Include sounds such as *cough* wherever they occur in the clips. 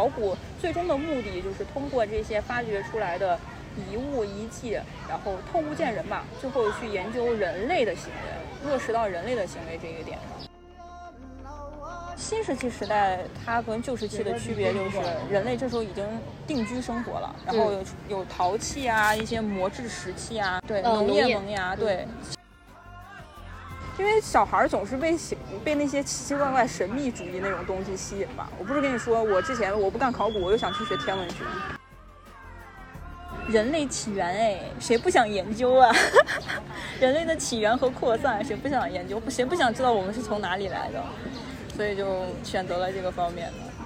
考古最终的目的就是通过这些发掘出来的遗物遗迹，然后透物见人吧，最后去研究人类的行为，落实到人类的行为这一点上。新石器时代它跟旧石器的区别就是，人类这时候已经定居生活了，然后有有陶器啊，一些磨制石器啊，对，呃农业农业萌芽，对。因为小孩总是被被那些奇奇怪怪神秘主义那种东西吸引吧。我不是跟你说，我之前我不干考古，我又想去学天文学。人类起源，哎，谁不想研究啊？*laughs* 人类的起源和扩散，谁不想研究？谁不想知道我们是从哪里来的？所以就选择了这个方面的。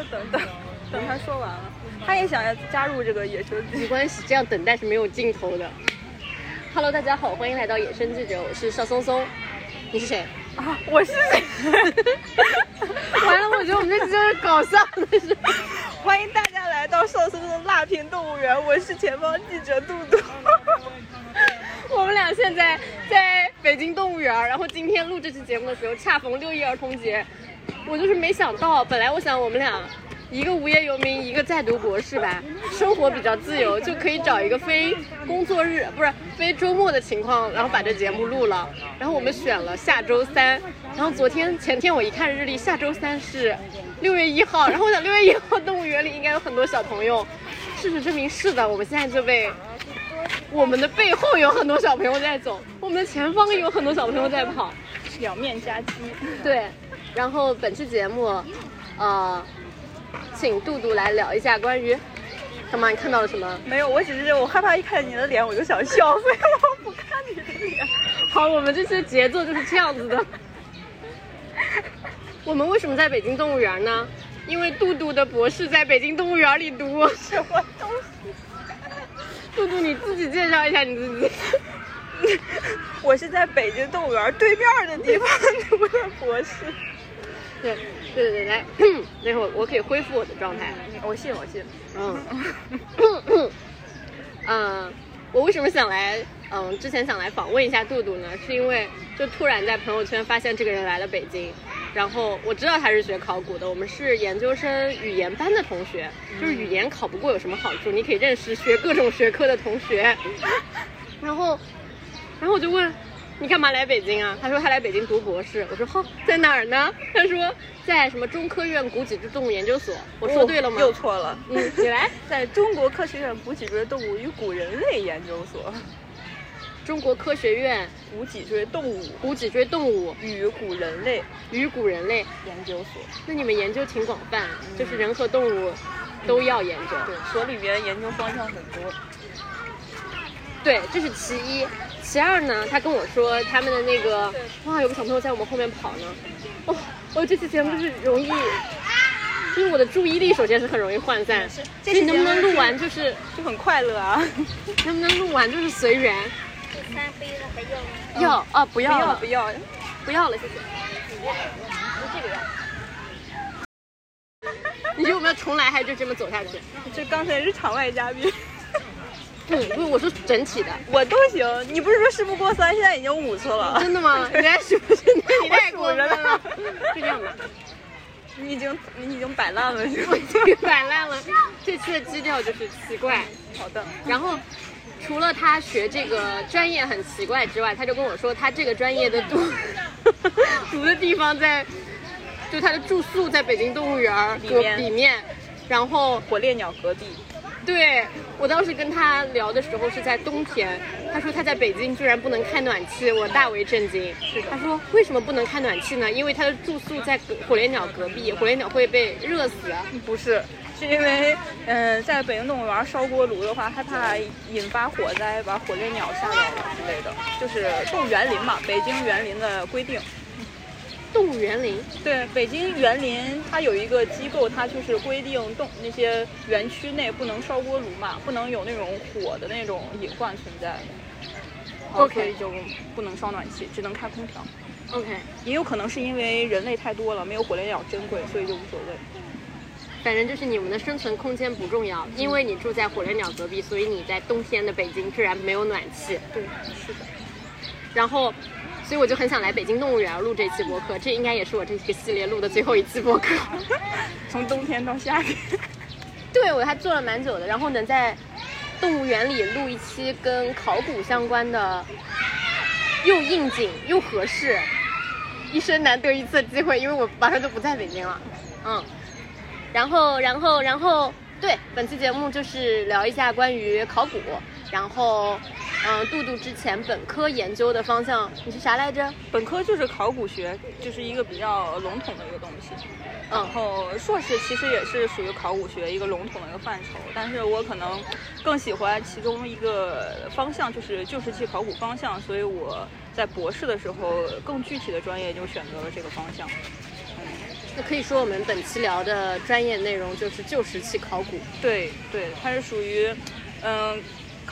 再等等等他说完了，他也想要加入这个野生记没关系，这样等待是没有尽头的。Hello，大家好，欢迎来到野生记者，我是邵松松。你是谁？啊！我是谁？*laughs* 完了，我觉得我们这期就是搞笑的是。*laughs* 欢迎大家来到邵松松辣评动物园，我是前方记者杜杜。*laughs* 我们俩现在在北京动物园，然后今天录这期节目的时候，恰逢六一儿童节，我就是没想到，本来我想我们俩一个无业游民，一个在读博士吧，生活比较自由，就可以找一个非工作日不是非周末的情况，然后把这节目录了。然后我们选了下周三，然后昨天前天我一看日历，下周三是六月一号，然后我想六月一号动物园里应该有很多小朋友。事实证明是的，我们现在就被我们的背后有很多小朋友在走，我们的前方也有很多小朋友在跑。两面夹击。对，然后本期节目，呃，请杜杜来聊一下关于干嘛？你看到了什么？没有，我只是我害怕一看见你的脸我就想笑，所以我不看你的脸。*laughs* 好，我们这期的节奏就是这样子的。*laughs* 我们为什么在北京动物园呢？因为杜杜的博士在北京动物园里读。什么东西？杜杜，你自己介绍一下你自己。*laughs* 我是在北京动物园对面的地方读的博士。对对对对，来，那会儿我可以恢复我的状态。我信，我信。嗯，嗯，我为什么想来？嗯，之前想来访问一下杜杜呢，是因为就突然在朋友圈发现这个人来了北京，然后我知道他是学考古的，我们是研究生语言班的同学，就是语言考不过有什么好处？你可以认识学各种学科的同学。*laughs* 然后，然后我就问。你干嘛来北京啊？他说他来北京读博士。我说好，在哪儿呢？*laughs* 他说在什么中科院古脊椎动物研究所。我说对了吗？又错了。嗯，你来，*laughs* 在中国科学院古脊椎动物与古人类研究所。中国科学院古脊椎动物古脊椎动物与古人类与古人类研究所。那你们研究挺广泛，就是人和动物都要研究。对，所里面研究方向很多。对，这是其一。其二呢，他跟我说他们的那个，哇，有个小朋友在我们后面跑呢。哦，我这期节目就是容易，就是我的注意力首先是很容易涣散。这你能不能录完就是就很快乐啊？能不能录完就是随缘？第三杯了还要吗？要啊，不不要了，要不要？不要了，谢谢。就这个呀。你觉得我们要重来，还是就这么走下去？这刚才是场外嘉宾。嗯，不，我说整体的。我都行，你不是说事不过三，现在已经五次了。真的吗？*laughs* 你在数是？你太过分了。是这样的，*laughs* 你已经你已经摆烂了，是吧我？已经摆烂了。这期的基调就是奇怪。好的。然后，除了他学这个专业很奇怪之外，他就跟我说，他这个专业的读读 *laughs* 的地方在，就他的住宿在北京动物园里面里面，然后火烈鸟隔壁。对我当时跟他聊的时候是在冬天，他说他在北京居然不能开暖气，我大为震惊。是他说为什么不能开暖气呢？因为他的住宿在火烈鸟隔壁，火烈鸟会被热死。不是，是因为嗯、在北京动物园烧锅炉的话，害怕引发火灾，把火烈鸟吓到了之类的，就是动物园林嘛，北京园林的规定。动物园林，对，北京园林它有一个机构，它就是规定动那些园区内不能烧锅炉嘛，不能有那种火的那种隐患存在。OK 所以就不能烧暖气，只能开空调。OK，也有可能是因为人类太多了，没有火烈鸟珍贵，所以就无所谓。反正就是你们的生存空间不重要，因为你住在火烈鸟隔壁，所以你在冬天的北京居然没有暖气。对，是的。然后，所以我就很想来北京动物园录这期播客，这应该也是我这个系列录的最后一期播客。*laughs* 从冬天到夏天。*laughs* 对我还做了蛮久的，然后能在动物园里录一期跟考古相关的，又应景又合适，一生难得一次的机会，因为我马上就不在北京了。嗯，然后，然后，然后，对，本期节目就是聊一下关于考古，然后，嗯，杜杜之前本科研究的方向你是啥来着？本科就是考古学，就是一个比较笼统的一个东西。然后硕士其实也是属于考古学一个笼统的一个范畴，但是我可能更喜欢其中一个方向，就是旧石器考古方向，所以我在博士的时候更具体的专业就选择了这个方向。那可以说我们本期聊的专业内容就是旧石器考古。对对，它是属于，嗯，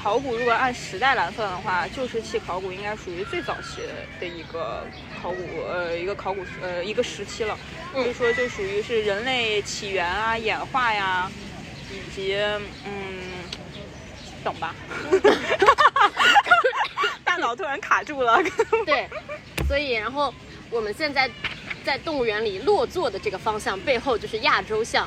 考古如果按时代来算的话，旧石器考古应该属于最早期的一个考古，呃，一个考古呃一个时期了。所以说就属于是人类起源啊、演化呀，以及嗯，等吧，*laughs* 大脑突然卡住了。对，所以然后我们现在在动物园里落座的这个方向背后就是亚洲象。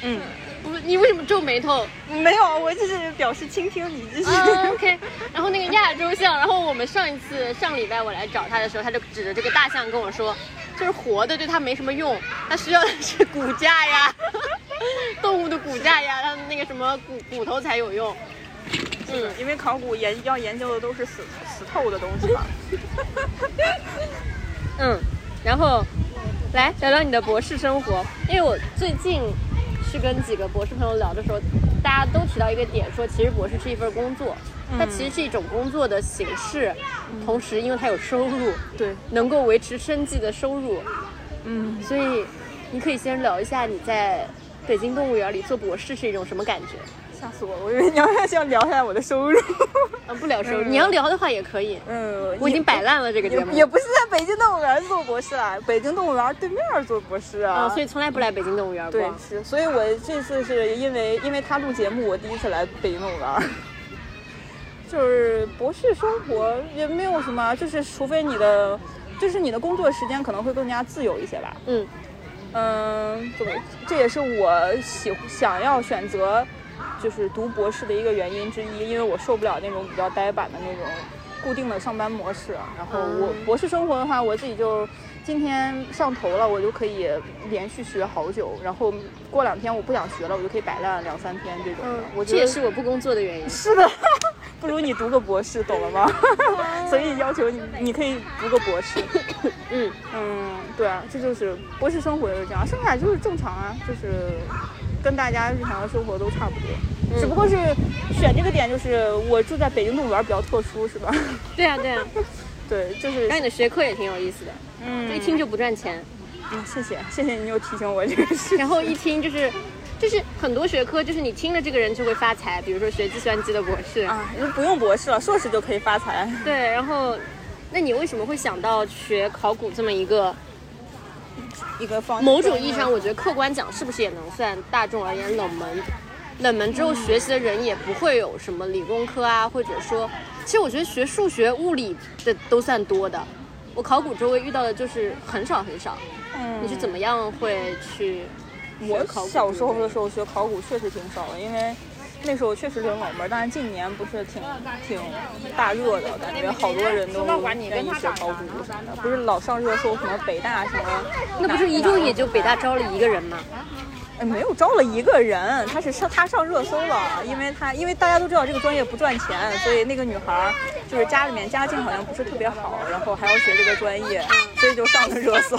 嗯，不你为什么皱眉头？没有，我就是表示倾听你继续。啊 OK，然后那个亚洲象，然后我们上一次上礼拜我来找他的时候，他就指着这个大象跟我说，就是活的对他没什么用，他需要的是骨架呀，*laughs* 动物的骨架呀，它那个什么骨骨头才有用。嗯，因为考古研要研究的都是死死透的东西嘛。*laughs* 嗯，然后来聊聊你的博士生活，因为我最近去跟几个博士朋友聊的时候，大家都提到一个点，说其实博士是一份工作，它其实是一种工作的形式，同时因为它有收入，对，能够维持生计的收入，嗯，所以你可以先聊一下你在北京动物园里做博士是一种什么感觉。吓死我！我以为你要想聊一下我的收入。嗯，不聊收入，你要聊的话也可以。嗯，我已经摆烂了这个节也目，也不是在北京动物园做博士啦，北京动物园对面做博士啊。啊，所以从来不来北京动物园对所以我这次是因为因为他录节目，我第一次来北京动物园。就是博士生活也没有什么，就是除非你的，就是你的工作时间可能会更加自由一些吧。嗯嗯，怎么？这也是我喜想要选择就是读博士的一个原因之一，因为我受不了那种比较呆板的那种固定的上班模式。然后我嗯博士生活的话，我自己就今天上头了，我就可以连续学好久，然后过两天我不想学了，我就可以摆烂两三天这种我觉得这也是我不工作的原因。是的，*laughs* 不如你读个博士，懂了吗？*laughs* 所以要求你，你可以读个博士。嗯，*laughs* 嗯，对啊，这就是博士生活就是这样，剩下就是正常啊，就是跟大家日常的生活都差不多，嗯只不过是选这个点就是我住在北京动物园比较特殊，是吧？*laughs* 对啊对啊。*laughs* 对，就是那你的学科也挺有意思的，嗯一听就不赚钱，嗯，谢谢谢谢你又提醒我这个事。然后一听就是。就是很多学科，就是你听了这个人就会发财，比如说学计算机的博士，啊，就不用博士了，硕士就可以发财。对，然后，那你为什么会想到学考古这么一个？一个方某种意义上，我觉得客观讲，是不是也能算大众而言冷门？冷门之后学习的人也不会有什么理工科啊，或者说，其实我觉得学数学、物理的都算多的。我考古周围遇到的就是很少很少。嗯你是怎么样会去我考古？小时候的时候学考古确实挺少的，因为那时候确实挺冷门，但是近年不是挺挺大热的，感觉好多人都愿意学考古什么的，不是老上热搜什么北大什么，那不是一中也就北大招了一个人吗？哎没有招了一个人，他是上他上热搜了，因为他因为大家都知道这个专业不赚钱，所以那个女孩就是家里面家境好像不是特别好，然后还要学这个专业，所以就上了热搜。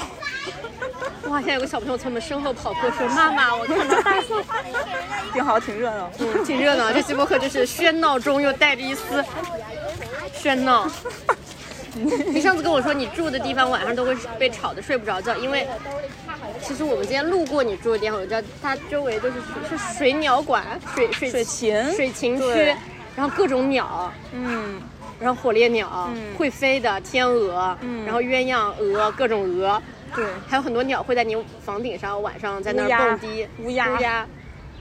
哇！现在有个小朋友从我们身后跑过，说：“妈妈，我看到大象。挺好，挺热闹。”嗯，挺热闹。这期播客就是喧闹中又带着一丝喧闹。你上次跟我说你住的地方晚上都会被吵得睡不着觉，因为其实我们今天路过你住的地方，我知道它周围都是是水鸟馆、水水水禽水禽区，然后各种鸟，嗯，然后火烈鸟、嗯会飞的天鹅，嗯然后鸳鸯鹅，各种鹅，对，还有很多鸟会在你房顶上晚上在那儿蹦迪，乌鸦乌鸦，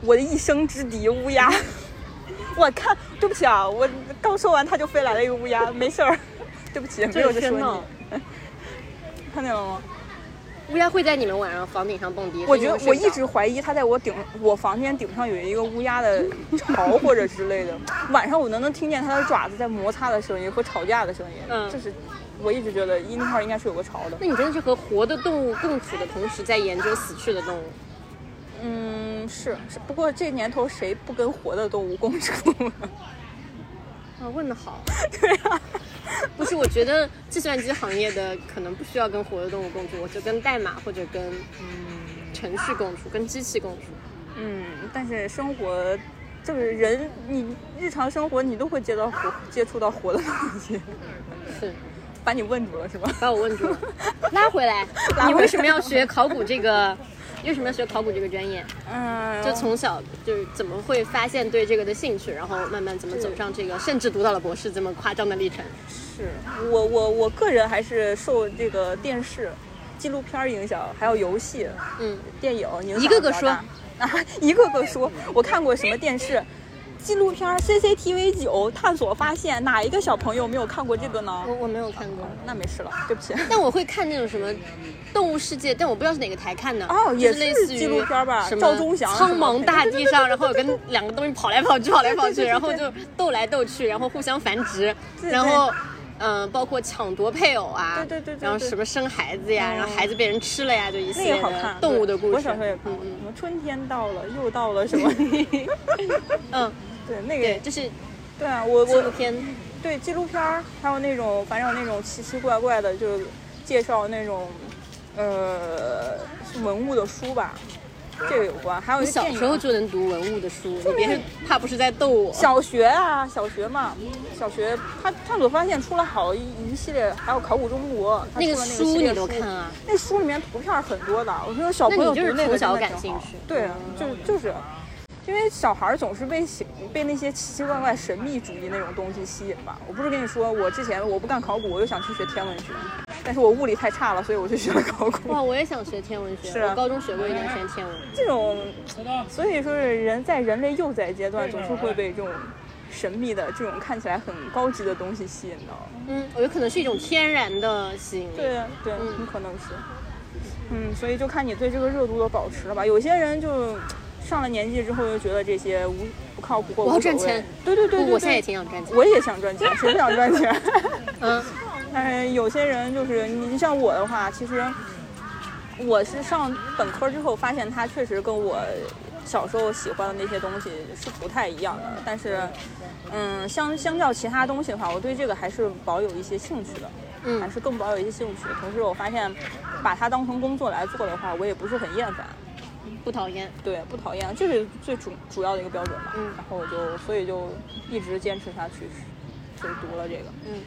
我的一生之敌乌鸦。*laughs* 我看，对不起啊，我刚说完它就飞来了一个乌鸦，没事儿，*laughs* 对不起，没有说你。看见了吗？乌鸦会在你们晚上房顶上蹦迪。我觉得我一直怀疑它在我顶我房间顶上有一个乌鸦的巢或者之类的，晚上我能能听见它的爪子在摩擦的声音和吵架的声音。嗯这是我一直觉得那块儿应该是有个巢的。那你真的是和活的动物共处的同时，在研究死去的动物。嗯，是是，不过这年头谁不跟活的动物共处？啊，问的好。*laughs* 对啊，不是，我觉得计算机行业的可能不需要跟活的动物共处，我就跟代码或者跟嗯程序共处，跟机器共处。嗯，但是生活就是人，你日常生活你都会接到活接触到活的东西，是，把你问住了是吧？把我问住了，*laughs* 拉回来。回来你为什么要学考古这个？为什么要学考古这个专业？嗯，就从小就是怎么会发现对这个的兴趣，然后慢慢怎么走上这个，甚至读到了博士这么夸张的历程？是我我我个人还是受这个电视、纪录片儿影响，还有游戏、嗯，电影影响一个个说啊，*laughs* 一个个说。我看过什么电视、纪录片 CCTV 九探索发现，哪一个小朋友没有看过这个呢？我我没有看过，那没事了，对不起。但我会看那种什么动物世界，但我不知道是哪个台看的。哦也是类似于纪录片吧什么赵忠祥苍茫大地上，然后有跟两个东西跑来跑去，跑来跑去，然后就斗来斗去，然后互相繁殖，然后。嗯，包括抢夺配偶啊，对对对对对然后什么生孩子呀，嗯然后孩子被人吃了呀，就一系那列好看，动物的故事。我小时候也看过，嗯什么春天到了，又到了什么？*laughs* 嗯，对，那，个就是对啊，我我纪录片。对纪录片儿，还有那种反正有那种奇奇怪怪的，就是介绍那种呃文物的书吧，这个有关。还有小时候就能读文物的书，你别是怕不是在逗我？小学啊，小学嘛，小学他探索发现出了好一一系列，还有考古中国，他那个书你都看啊？那书里面图片很多的，我觉得小朋友从小真的挺好感兴趣对，就是就是，因为小孩儿总是被喜被那些奇奇怪怪神秘主义那种东西吸引吧。我不是跟你说，我之前我不干考古，我又想去学天文学，但是我物理太差了，所以我就学了考古。哇，我也想学天文学，是啊我高中学过一段时间天文。这种，所以说是人在人类幼崽阶段总是会被这种神秘的这种看起来很高级的东西吸引到。嗯，我觉得可能是一种天然的吸引力。对对，嗯很可能是。嗯，所以就看你对这个热度的保持了吧。有些人就上了年纪之后又觉得这些无不靠谱或我要无所谓赚钱。对对对对对，我现在也挺想赚钱。我也想赚钱，谁不想赚钱？*laughs* 嗯，但是有些人就是你，你像我的话，其实我是上本科之后发现，它确实跟我小时候喜欢的那些东西是不太一样的。但是，嗯，相相较其他东西的话，我对这个还是保有一些兴趣的，嗯还是更保有一些兴趣。同时，我发现把它当成工作来做的话，我也不是很厌烦。不讨厌。对，不讨厌，这是最主主要的一个标准吧。嗯然后我就所以就一直坚持下去，就读了这个。嗯，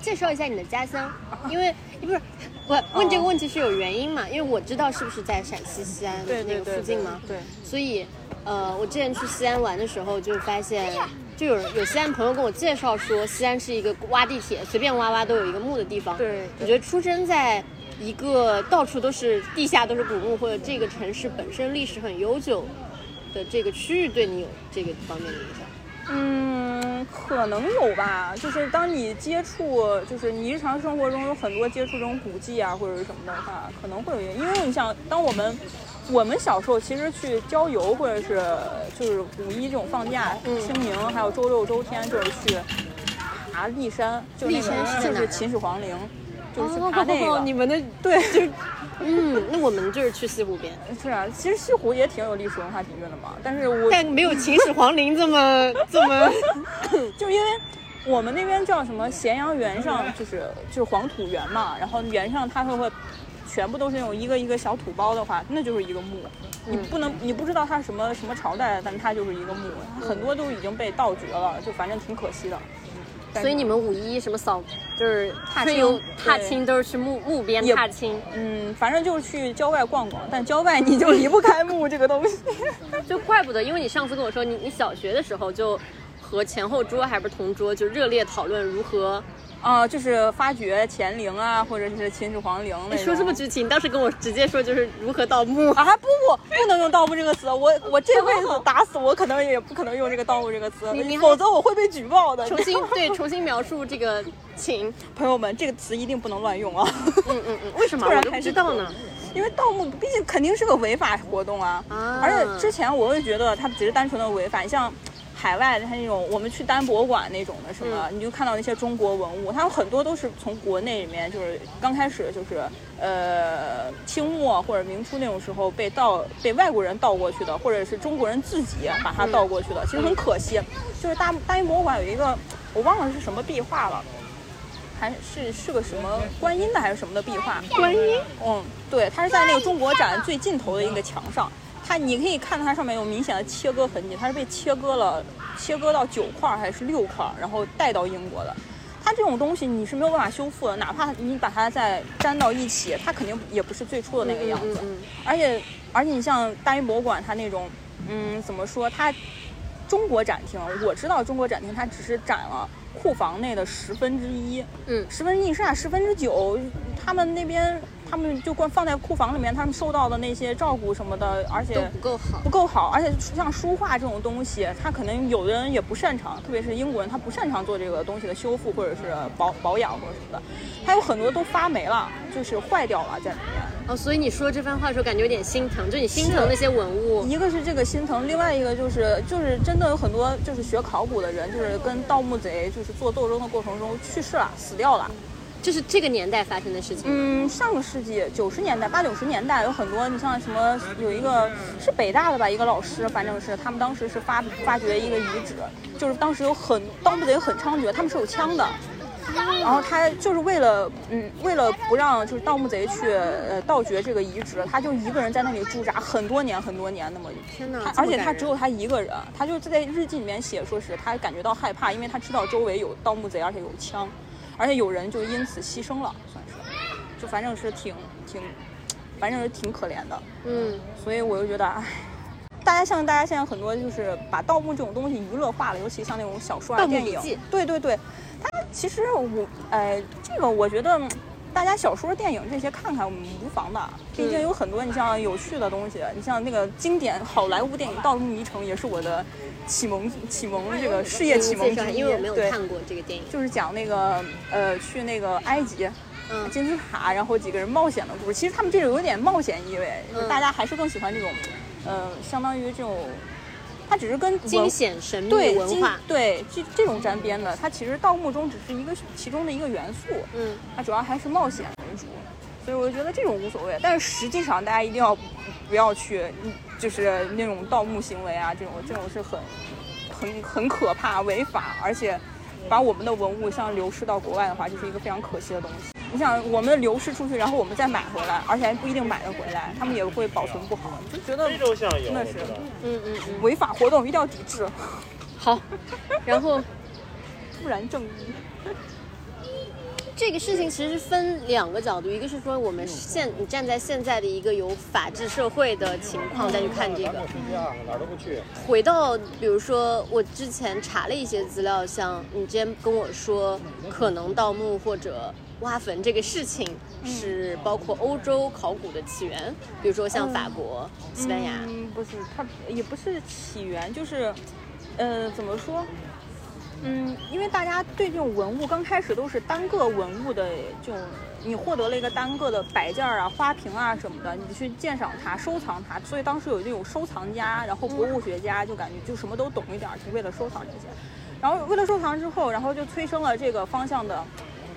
介绍一下你的家乡，因为不是我问这个问题是有原因嘛？因为我知道是不是在陕西西安那个附近嘛，对，所以呃，我之前去西安玩的时候就发现。就有人有西安朋友跟我介绍说，西安是一个挖地铁随便挖挖都有一个墓的地方。对我觉得出生在一个到处都是地下都是古墓，或者这个城市本身历史很悠久的这个区域，对你有这个方面的影响。嗯，可能有吧。就是当你接触，就是你日常生活中有很多接触这种古迹啊或者是什么的话，可能会有原因。因为你想，当我们我们小时候其实去郊游或者是就是五一这种放假、嗯清明还有周六周天，就是去爬骊山，就是那骊山就是秦始皇陵，就是去爬那个。哦你们的对，就是嗯，那我们就是去西湖边，是啊，其实西湖也挺有历史文化底蕴的嘛。但是我但没有秦始皇陵这么这么。*laughs* 就因为我们那边叫什么咸阳原上，就是就是黄土原嘛，然后原上它会会全部都是那种一个一个小土包的话，那就是一个墓。你不能你不知道它是什么什么朝代，但它就是一个墓，很多都已经被盗掘了，就反正挺可惜的。所以你们五一什么扫就是踏青春游踏青都是去墓墓边踏青，嗯，反正就是去郊外逛逛，但郊外你就离不开墓这个东西。*laughs* 就怪不得，因为你上次跟我说你你小学的时候就和前后桌还不是同桌，就热烈讨论如何。啊、就是发掘乾陵啊，或者是秦始皇陵那。你说这么具体，你当时跟我直接说就是如何盗墓。啊，不不，不能用盗墓这个词。我我这辈子打死我可能也不可能用这个盗墓这个词否则我会被举报的。重新 *laughs* 对重新描述这个情，朋友们，这个词一定不能乱用啊，嗯嗯嗯，为什么不 *laughs* 突然开始知道呢？因为盗墓毕竟肯定是个违法活动啊。啊而且之前我会觉得它只是单纯的违法，你像。海外的它那种，我们去单博物馆那种的什么，你就看到那些中国文物，它有很多都是从国内里面，就是刚开始就是呃清末或者明初那种时候被盗被外国人盗过去的，或者是中国人自己把它盗过去的，其实很可惜。就是大大英博物馆有一个我忘了是什么壁画了，还是是个什么观音的还是什么的壁画？观音，嗯，对，它是在那个中国展最尽头的一个墙上，它你可以看到它上面有明显的切割痕迹，它是被切割了，切割到九块还是六块，然后带到英国的。它这种东西你是没有办法修复的，哪怕你把它再粘到一起，它肯定也不是最初的那个样子。嗯嗯嗯而且而且你像大英博物馆，它那种，嗯，怎么说？它中国展厅，我知道中国展厅它只是展了库房内的十分之一，嗯十分之一剩下十分之九，他们那边他们就光放在库房里面，他们受到的那些照顾什么的，而且都不够好不。够好，而且像书画这种东西，他可能有的人也不擅长，特别是英国人，他不擅长做这个东西的修复或者是保保养或者什么的，他有很多都发霉了，就是坏掉了在里面。哦，所以你说这番话的时候，感觉有点心疼，就你心疼那些文物。一个是这个心疼，另外一个就是就是真的有很多就是学考古的人，就是跟盗墓贼就是做斗争的过程中去世了，死掉了。这是这个年代发生的事情。嗯，上个世纪九十年代八九十年代有很多，你像什么有一个是北大的吧，一个老师，反正是他们当时是发发掘一个遗址，就是当时有很盗墓贼很猖獗，他们是有枪的。然后他就是为了，嗯，为了不让就是盗墓贼去呃盗掘这个遗址，他就一个人在那里驻扎很多年很多年，那么天哪他而且他只有他一个人，他就在日记里面写，说是他感觉到害怕，因为他知道周围有盗墓贼，而且有枪，而且有人就因此牺牲了，算是，就反正是挺挺，反正是挺可怜的。嗯，所以我就觉得，唉，大家像大家现在很多就是把盗墓这种东西娱乐化了，尤其像那种小说啊、电影对对对，它其实我，呃，这个我觉得。嗯大家小说、电影这些看看我们无妨的，毕竟有很多你像有趣的东西，你像那个经典好莱坞电影《盗墓迷城》也是我的启蒙启蒙这个事业启蒙。因为我没有对看过这个电影。就是讲那个呃去那个埃及，嗯金字塔，然后几个人冒险的故事。其实他们这种有点冒险意味，大家还是更喜欢这种，呃，相当于这种，它只是跟文惊险神秘文化。对这这种沾边的，它其实盗墓中只是一个其中的一个元素，嗯，它主要还是冒险为主。所以我就觉得这种无所谓，但是实际上大家一定要不要去，嗯就是那种盗墓行为啊，这种这种是很很很可怕、违法，而且把我们的文物像流失到国外的话，就是一个非常可惜的东西。你想，我们流失出去，然后我们再买回来，而且还不一定买得回来，他们也会保存不好，就觉得真的是嗯嗯，违法活动一定要抵制，好。然后 *laughs* 突然正义。这个事情其实分两个角度，一个是说我们现你站在现在的一个有法治社会的情况再去看这个，哪儿都不去。回到比如说我之前查了一些资料，像你之前跟我说可能盗墓或者挖坟这个事情是包括欧洲考古的起源，比如说像法国、西班牙，嗯，不是，它也不是起源，就是，呃，怎么说？嗯，因为大家对这种文物刚开始都是单个文物的这种，你获得了一个单个的摆件啊、花瓶啊什么的，你去鉴赏它、收藏它，所以当时有这种收藏家，然后博物学家就感觉就什么都懂一点儿，就为了收藏这些。然后为了收藏之后，然后就催生了这个方向的，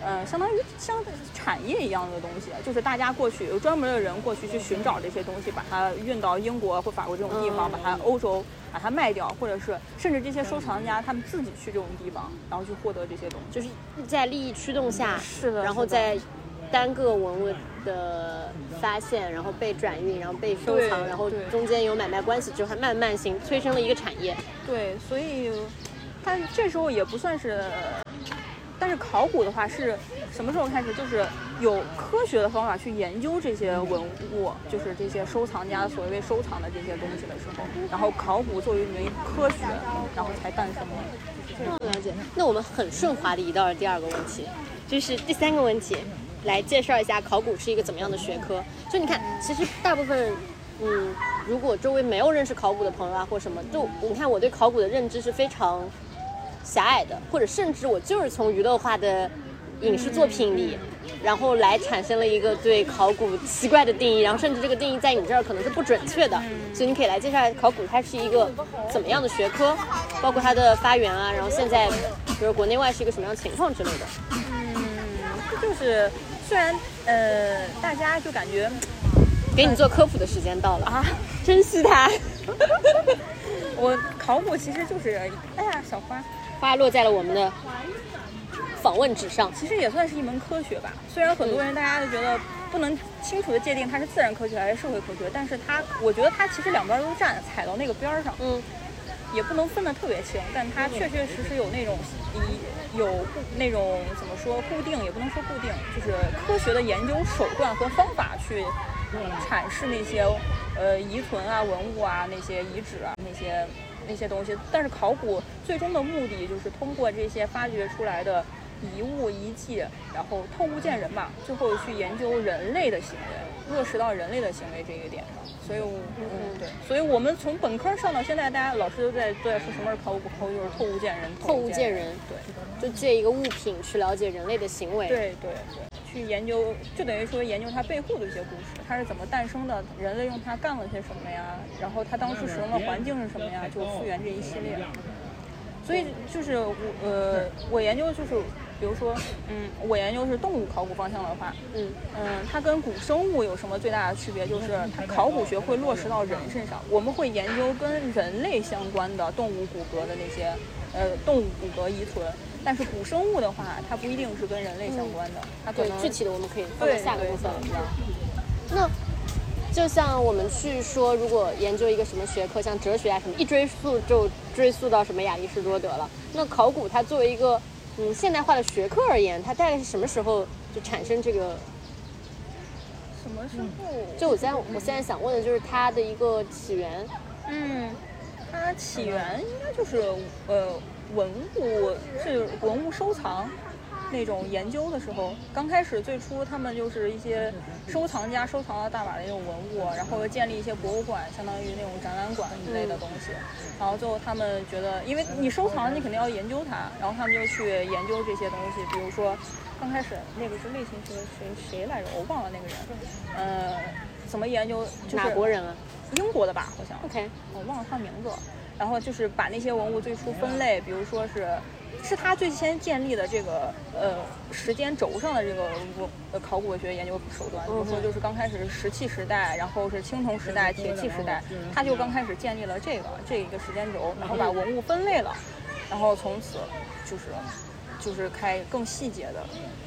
呃，相当于像产业一样的东西，就是大家过去有专门的人过去去寻找这些东西，把它运到英国或法国这种地方，嗯把它欧洲把它卖掉，或者是甚至这些收藏家他们自己去这种地方，然后去获得这些东西。就是在利益驱动下，是的然后在单个文物的发现，然后被转运，然后被收藏，然后中间有买卖关系之后，还慢慢形催生了一个产业。对，所以它这时候也不算是但是考古的话是什么时候开始？就是有科学的方法去研究这些文物，就是这些收藏家所谓收藏的这些东西的时候，然后考古作为一门科学，然后才诞生的。了解。那我们很顺滑的移到了第二个问题，就是第三个问题，来介绍一下考古是一个怎么样的学科。就你看，其实大部分，嗯，如果周围没有认识考古的朋友啊，或什么，就你看我对考古的认知是非常狭隘的，或者甚至我就是从娱乐化的影视作品里，然后来产生了一个对考古奇怪的定义，然后甚至这个定义在你这儿可能是不准确的，所以你可以来介绍考古它是一个怎么样的学科，包括它的发源啊，然后现在比如国内外是一个什么样的情况之类的。嗯，就是虽然呃大家就感觉给你做科普的时间到了啊，*laughs* 珍惜它。*laughs* 我考古其实就是，哎呀，小花，花落在了我们的访问纸上。其实也算是一门科学吧。虽然很多人大家都觉得不能清楚的界定它是自然科学还是社会科学，但是它，我觉得它其实两边都站，踩到那个边儿上。嗯。也不能分得特别清，但它确确实实有那种一有固那种怎么说固定，也不能说固定，就是科学的研究手段和方法去阐释那些呃遗存啊、文物啊、那些遗址啊、那些那些东西。但是考古最终的目的就是通过这些发掘出来的遗物遗迹，然后透物见人嘛，最后去研究人类的行为，落实到人类的行为这一点上。所以，嗯，对，所以我们从本科上到现在，大家老师都在都在说什么是考古？考古就是透物见人，透物见人，对，就借一个物品去了解人类的行为，对对对，去研究，就等于说研究它背后的一些故事，它是怎么诞生的，人类用它干了些什么呀？然后它当时使用的环境是什么呀？就复原这一系列。所以就是我呃，我研究就是，比如说，嗯，我研究是动物考古方向的话，嗯嗯，它跟古生物有什么最大的区别？就是它考古学会落实到人身上，我们会研究跟人类相关的动物骨骼的那些呃动物骨骼遗存，但是古生物的话，它不一定是跟人类相关的，它可能具体的我们可以放在下个部分聊。那。就像我们去说，如果研究一个什么学科，像哲学啊什么，一追溯就追溯到什么亚里士多德了。那考古它作为一个嗯现代化的学科而言，它大概是什么时候就产生这个？什么时候？就我现在我现在想问的就是它的一个起源。嗯，它起源应该就是呃文物，是文物收藏。那种研究的时候，刚开始最初他们就是一些收藏家收藏了大把的那种文物，然后建立一些博物馆，相当于那种展览馆一类的东西。然后最后他们觉得，因为你收藏，你肯定要研究它，然后他们就去研究这些东西。比如说，刚开始那个是类型是谁谁来着？我忘了那个人。呃，怎么研究？哪国人啊？英国的吧，好像。OK，我忘了他名字。然后就是把那些文物最初分类，比如说是。是他最先建立的这个呃时间轴上的这个文呃考古学研究手段，比如说就是刚开始是石器时代，然后是青铜时代、铁器时代，他就刚开始建立了这个这一个时间轴，然后把文物分类了，然后从此就是。就是开更细节的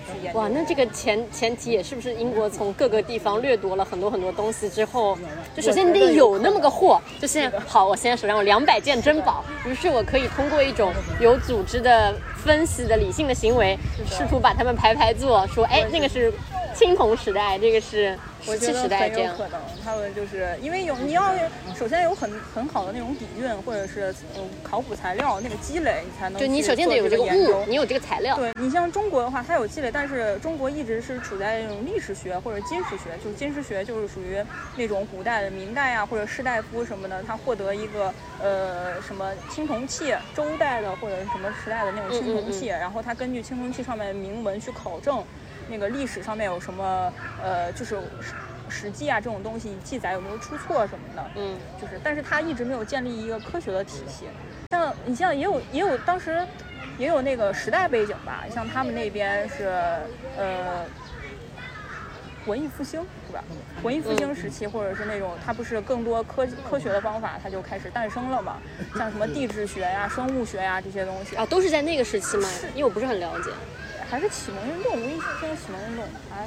去研究。哇，那这个前前提也是不是英国从各个地方掠夺了很多很多东西之后，就首先你得有那么个货，就现在好，我现在手上有两百件珍宝，于是我可以通过一种有组织的分析的理性的行为，试图把它们排排坐，说哎那个是青铜时代，这个是。我觉得很有可能，他们就是因为有你要首先有很很好的那种底蕴，或者是嗯考古材料那个积累，你才能就你首先得有这个物，你有这个材料。对你像中国的话，它有积累，但是中国一直是处在那种历史学或者金石学，就是金石学就是属于那种古代的明代啊或者士大夫什么的，他获得一个呃什么青铜器，周代的或者什么时代的那种青铜器，然后他根据青铜器上面的铭文去考证。那个历史上面有什么呃，就是史史记啊这种东西记载有没有出错什么的？嗯，就是，但是他一直没有建立一个科学的体系。像你像也有也有当时也有那个时代背景吧，像他们那边是呃文艺复兴是吧？文艺复兴时期或者是那种它不是更多科科学的方法，它就开始诞生了嘛？像什么地质学呀、生物学呀这些东西啊，都是在那个时期吗？因为我不是很了解。还是启蒙运动，文艺复兴启蒙运动，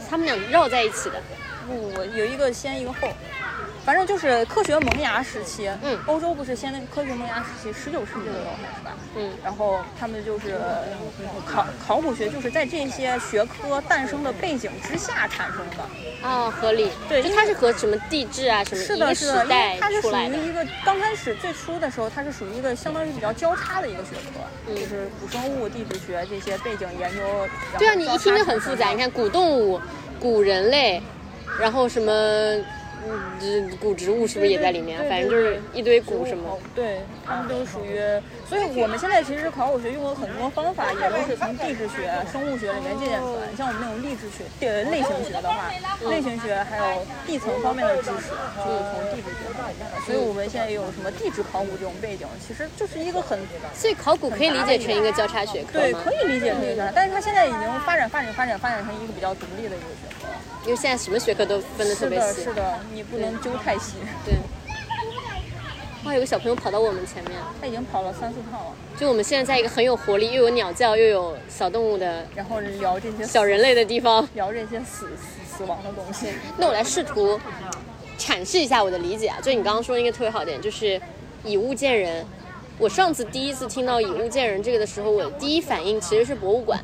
他们俩绕在一起的。不，有一个先一个后。反正就是科学萌芽时期。嗯欧洲不是先那科学萌芽时期，十九世纪的时候还是吧？嗯然后他们就是考考古学，就是在这些学科诞生的背景之下产生的。哦，合理。对就它是和什么地质啊什么是的，是的，它是属。于一个刚开始最初的时候，它是属于一个相当于比较交叉的一个学科，嗯就是古生物、地质学这些背景研究。对啊，你一听就很复杂。你看古动物、古人类，然后什么，嗯，这古植物是不是也在里面？反正就是一堆古什么。对，他们都属于，所以我们现在其实考古学用了很多方法，也都是从地质学、生物学里面借鉴出来。像我们那种地质学、呃类型学的话，类型学还有地层方面的知识，就是从地质学上来的。所以我们现在也有什么地质考古这种背景，其实就是一个很所以考古可以理解成一个交叉学科对，可？以理解这个，但是它现在已经发展、发展、发展、发展成一个比较独立的一个学科。因为现在什么学科都分得特是的，别细是。的，你不能揪太细。对。哇，有个小朋友跑到我们前面，他已经跑了三四趟了，就我们现在在一个很有活力，又有鸟叫，又有小动物的然后聊这些小人类的地方。聊这些死死死亡的东西。那我来试图阐释一下我的理解啊，就你刚刚说的一个特别好点，就是以物见人。我上次第一次听到“以物见人”这个的时候，我的第一反应其实是博物馆。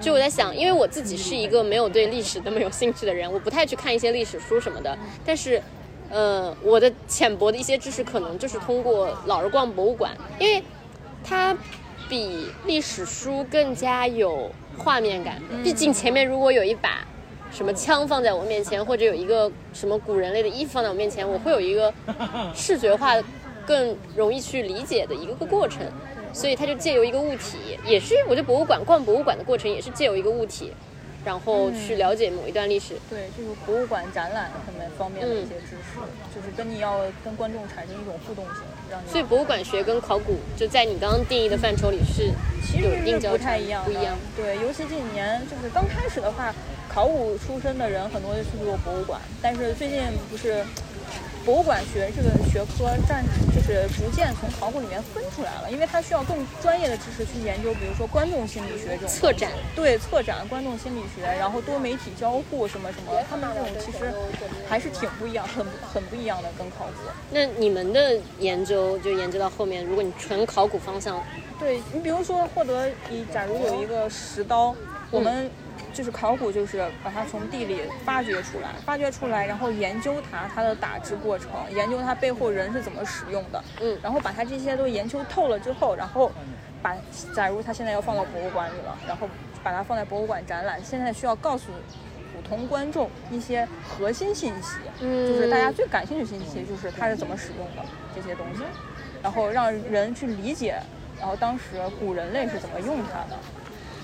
就我在想，因为我自己是一个没有对历史那么有兴趣的人，我不太去看一些历史书什么的。但是，呃，我的浅薄的一些知识可能就是通过老是逛博物馆，因为它比历史书更加有画面感。毕竟前面如果有一把什么枪放在我面前，或者有一个什么古人类的衣服放在我面前，我会有一个视觉化更容易去理解的一个个过程。所以它就借由一个物体，也是我觉得博物馆逛博物馆的过程也是借由一个物体，然后去了解某一段历史。对，就是博物馆展览上面方面的一些知识，就是跟你要跟观众产生一种互动性，让你所以博物馆学跟考古就在你刚刚定义的范畴里是其有一实是不定交叉太一样，不一样。对，尤其近几年就是刚开始的话，考古出身的人很多就去做博物馆，但是最近不是博物馆学这个学科占就是逐渐从考古里面分出来了，因为它需要更专业的知识去研究，比如说观众心理学这种。策展，对策展、观众心理学，然后多媒体交互什么什么，他们这种其实还是挺不一样，很很不一样的跟考古。那你们的研究就研究到后面，如果你纯考古方向，对你比如说获得你假如有一个石刀，我们就是考古，就是把它从地里发掘出来，发掘出来，然后研究它它的打制过程，研究它背后人是怎么使用的，嗯然后把它这些都研究透了之后，然后把假如它现在要放到博物馆里了，然后把它放在博物馆展览，现在需要告诉。普通观众一些核心信息，嗯就是大家最感兴趣信息，就是它是怎么使用的这些东西，然后让人去理解，然后当时古人类是怎么用它的，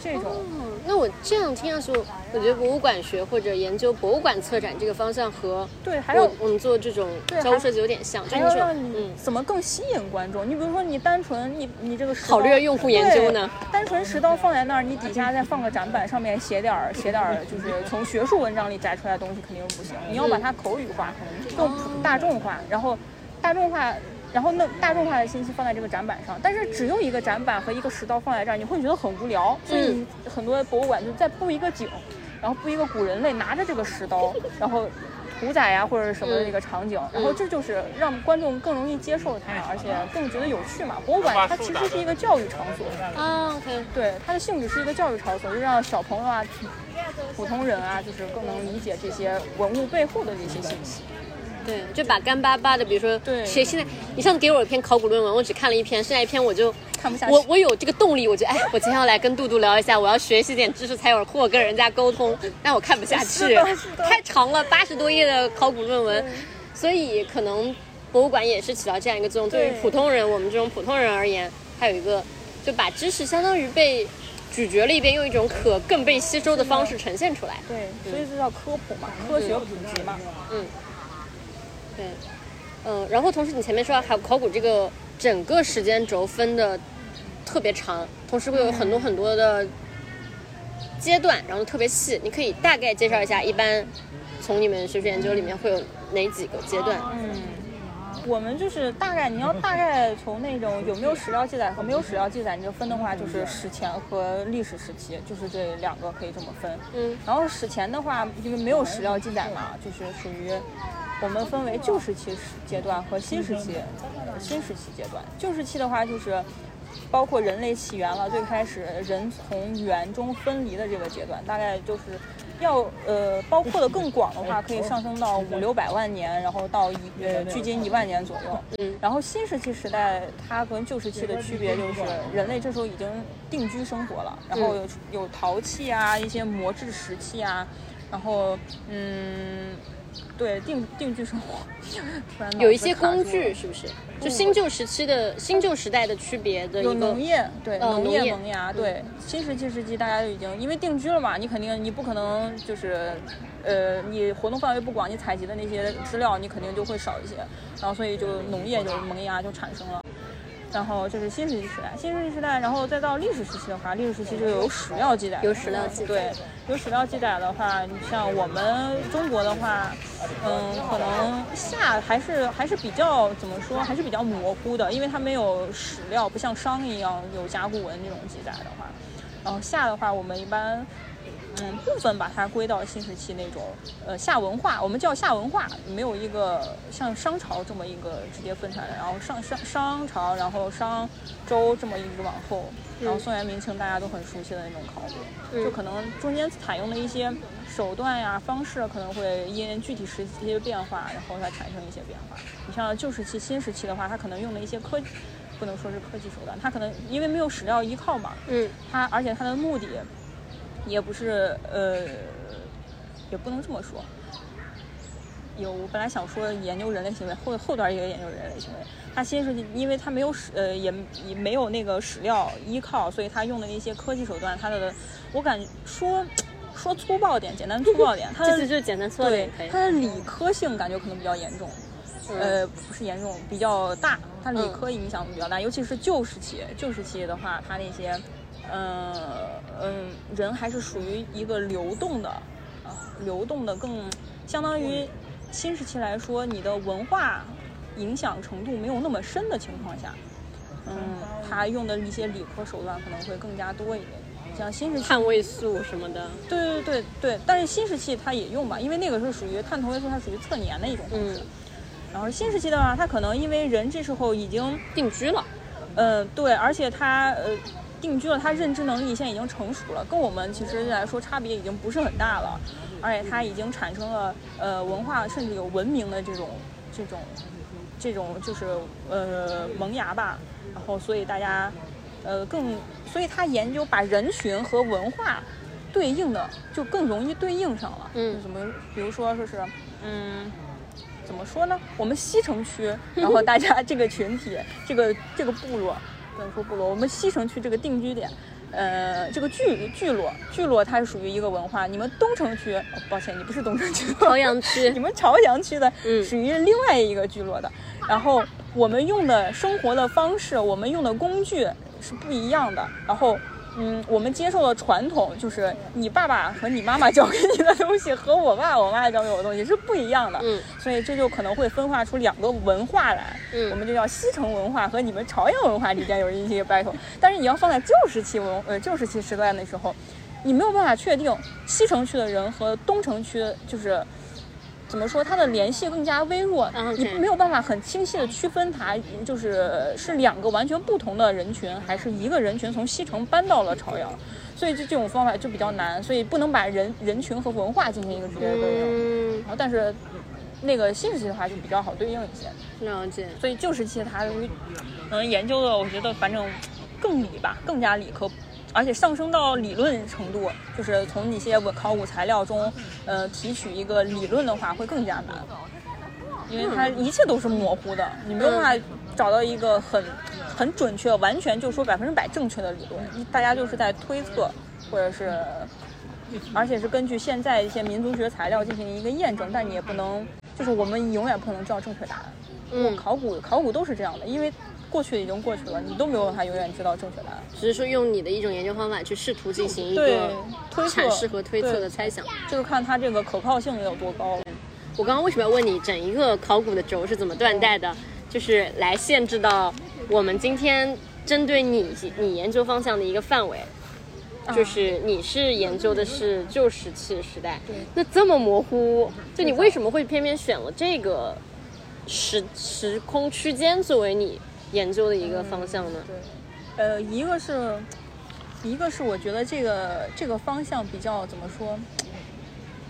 这种嗯，那我这样听上去，我觉得博物馆学或者研究博物馆策展这个方向和对，还有我我们做这种交互设计有点像，就是那种让你嗯，怎么更吸引观众？你比如说，你单纯你你这个石考虑用户研究呢单纯石刀放在那儿，你底下再放个展板，上面写点儿写点儿，就是从学术文章里摘出来的东西肯定是不行。你要把它口语化，更普大众化，然后大众化。然后那大众化的信息放在这个展板上，但是只有一个展板和一个石刀放在这儿，你会觉得很无聊。所以很多博物馆就在布一个景，然后布一个古人类拿着这个石刀，然后屠宰呀或者什么的这个场景，然后这就是让观众更容易接受它，而且更觉得有趣嘛。博物馆它其实是一个教育场所，啊，OK，对它的性质是一个教育场所，就让小朋友啊、普通人啊，就是更能理解这些文物背后的这些信息。对，就把干巴巴的，比如说，对。谁现在你上次给我一篇考古论文，我只看了一篇，剩下一篇我就看不下去。我我有这个动力，我觉得哎，我今天要来跟杜杜聊一下，我要学习点知识才有货跟人家沟通，但我看不下去。*laughs* 太长了，八十多页的考古论文，所以可能博物馆也是起到这样一个作用。对。于普通人，我们这种普通人而言，还有一个就把知识相当于被咀嚼了一遍，用一种可更被吸收的方式呈现出来。对，所以这叫科普嘛，科学普及嘛。嗯，对，嗯，然后同时你前面说还有考古这个整个时间轴分的特别长，同时会有很多很多的阶段，然后特别细。你可以大概介绍一下，一般从你们学术研究里面会有哪几个阶段？嗯，我们就是大概你要大概从那种有没有史料记载和没有史料记载，你就分的话，就是史前和历史时期，就是这两个可以这么分。嗯然后史前的话，因为没有史料记载嘛，就是属于我们分为旧石器时阶段和新石器新石器阶段。旧石器的话就是。包括人类起源了，最开始人从猿中分离的这个阶段，大概就是要呃包括的更广的话，可以上升到五六百万年，然后到一呃距今一万年左右。嗯，然后新石器时代它跟旧石器的区别就是，人类这时候已经定居生活了，然后有有陶器啊，一些磨制石器啊，然后嗯。对，定定居生活，有一些工具是不是？就新旧时期的新旧时代的区别的有农业，对，农业萌芽，对，新石器时期大家就已经因为定居了嘛，你肯定你不可能就是，呃，你活动范围不广，你采集的那些资料你肯定就会少一些，然后所以就农业就萌芽就产生了。然后这是新石器时代，新石器时代，然后再到历史时期的话，历史时期就有史料记载，有史料记载。对，有史料记载的话，你像我们中国的话，嗯，可能夏还是还是比较怎么说，还是比较模糊的，因为它没有史料，不像商一样有甲骨文这种记载的话。然后夏的话，我们一般。嗯，部分把它归到新石器那种，呃，夏文化，我们叫夏文化，没有一个像商朝这么一个直接分出来的。然后上商商朝，然后商周这么一直往后，然后宋元明清大家都很熟悉的那种考古，就可能中间采用的一些手段呀、方式，可能会因具体时期的变化，然后它产生一些变化。你像旧石器、新石器的话，它可能用的一些科，不能说是科技手段，它可能因为没有史料依靠嘛，嗯，它而且它的目的。也不是，呃，也不能这么说。有，我本来想说研究人类行为，后后段也研究人类行为。他先是因为他没有史，呃，也也没有那个史料依靠，所以他用的那些科技手段，他的，我感说说粗暴点，简单粗暴点，他的 *laughs* 就简单粗暴点，他的理科性感觉可能比较严重，呃，不是严重，比较大，他理科影响比较大，尤其是旧时期，旧时期的话，他那些。嗯嗯，人还是属于一个流动的，啊，流动的更相当于新时期来说，你的文化影响程度没有那么深的情况下，嗯，他用的一些理科手段可能会更加多一点，像新时期碳位素什么的，对对对对，但是新时期它也用吧，因为那个是属于碳同位素，它属于测年的一种方式，然后新时期的话，它可能因为人这时候已经定居了，嗯，对，而且它呃。定居了，他认知能力现在已经成熟了，跟我们其实来说差别已经不是很大了，而且他已经产生了呃文化，甚至有文明的这种这种这种就是呃萌芽吧。然后所以大家呃更，所以他研究把人群和文化对应的就更容易对应上了。嗯。怎么？比如说说是嗯，怎么说呢？我们西城区，然后大家这个群体，这个这个部落。不能说部落，我们西城区这个定居点，呃，这个聚聚落，聚落它是属于一个文化。你们东城区，抱歉，你不是东城区，朝阳区，*laughs* 你们朝阳区的，属于另外一个聚落的。然后我们用的生活的方式，我们用的工具是不一样的。然后。嗯，我们接受的传统就是你爸爸和你妈妈教给你的东西和我爸我妈教给我的东西是不一样的，嗯，所以这就可能会分化出两个文化来，嗯，我们就叫西城文化和你们朝阳文化之间有一些 battle，但是你要放在旧时期文呃旧时期时代的时候，你没有办法确定西城区的人和东城区就是。怎么说？它的联系更加微弱，你没有办法很清晰的区分它，就是是两个完全不同的人群，还是一个人群从西城搬到了朝阳，所以就这种方法就比较难，所以不能把人人群和文化进行一个直接的对应。然后，但是那个新时期的话就比较好对应一些。了解。所以旧时期它能研究的，我觉得反正更理吧，更加理科。而且上升到理论程度，就是从一些考古材料中，呃，提取一个理论的话，会更加难，因为它一切都是模糊的，你没有办法找到一个很很准确、完全就说百分之百正确的理论，大家就是在推测，或者是，而且是根据现在一些民族学材料进行一个验证，但你也不能，就是我们永远不可能知道正确答案。嗯，考古考古都是这样的，因为。过去已经过去了，你都没有办法永远知道正确答案。只是说用你的一种研究方法去试图进行一个阐释和推测的猜想，就是看它这个可靠性有多高。我刚刚为什么要问你整一个考古的轴是怎么断代的？就是来限制到我们今天针对你你研究方向的一个范围。就是你是研究的是旧石器时代，那这么模糊，就你为什么会偏偏选了这个时时空区间作为你研究的一个方向呢？对，呃，一个是，一个是我觉得这个这个方向比较怎么说？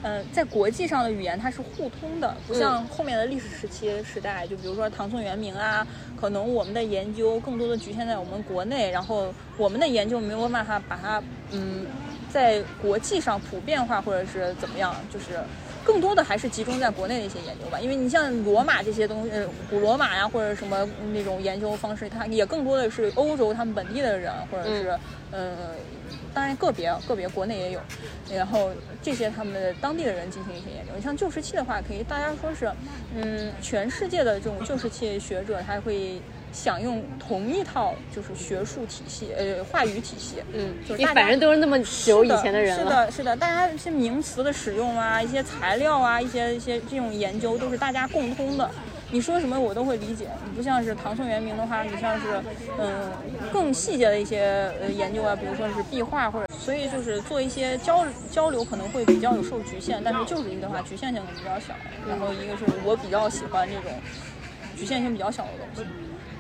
呃，在国际上的语言它是互通的，不像后面的历史时期时代，就比如说唐宋元明啊，可能我们的研究更多的局限在我们国内，然后我们的研究没有办法把它嗯在国际上普遍化或者是怎么样，就是更多的还是集中在国内的一些研究吧。因为你像罗马这些东西，呃，古罗马呀或者什么那种研究方式，它也更多的是欧洲他们本地的人，或者是呃。当然，个别个别国内也有，然后这些他们的当地的人进行一些研究。你像旧石器的话，可以大家说是，嗯，全世界的这种旧石器学者，他会想用同一套就是学术体系，呃，话语体系。嗯，就是反正都是那么久以前的人了，是的，是的，大家一些名词的使用啊，一些材料啊，一些一些这种研究都是大家共通的。你说什么我都会理解，你不像是唐宋元明的话，你像是嗯更细节的一些呃研究啊，比如说是壁画或者，所以就是做一些交交流可能会比较有受局限，但是旧石器的话局限性比较小。然后一个是我比较喜欢这种局限性比较小的东西。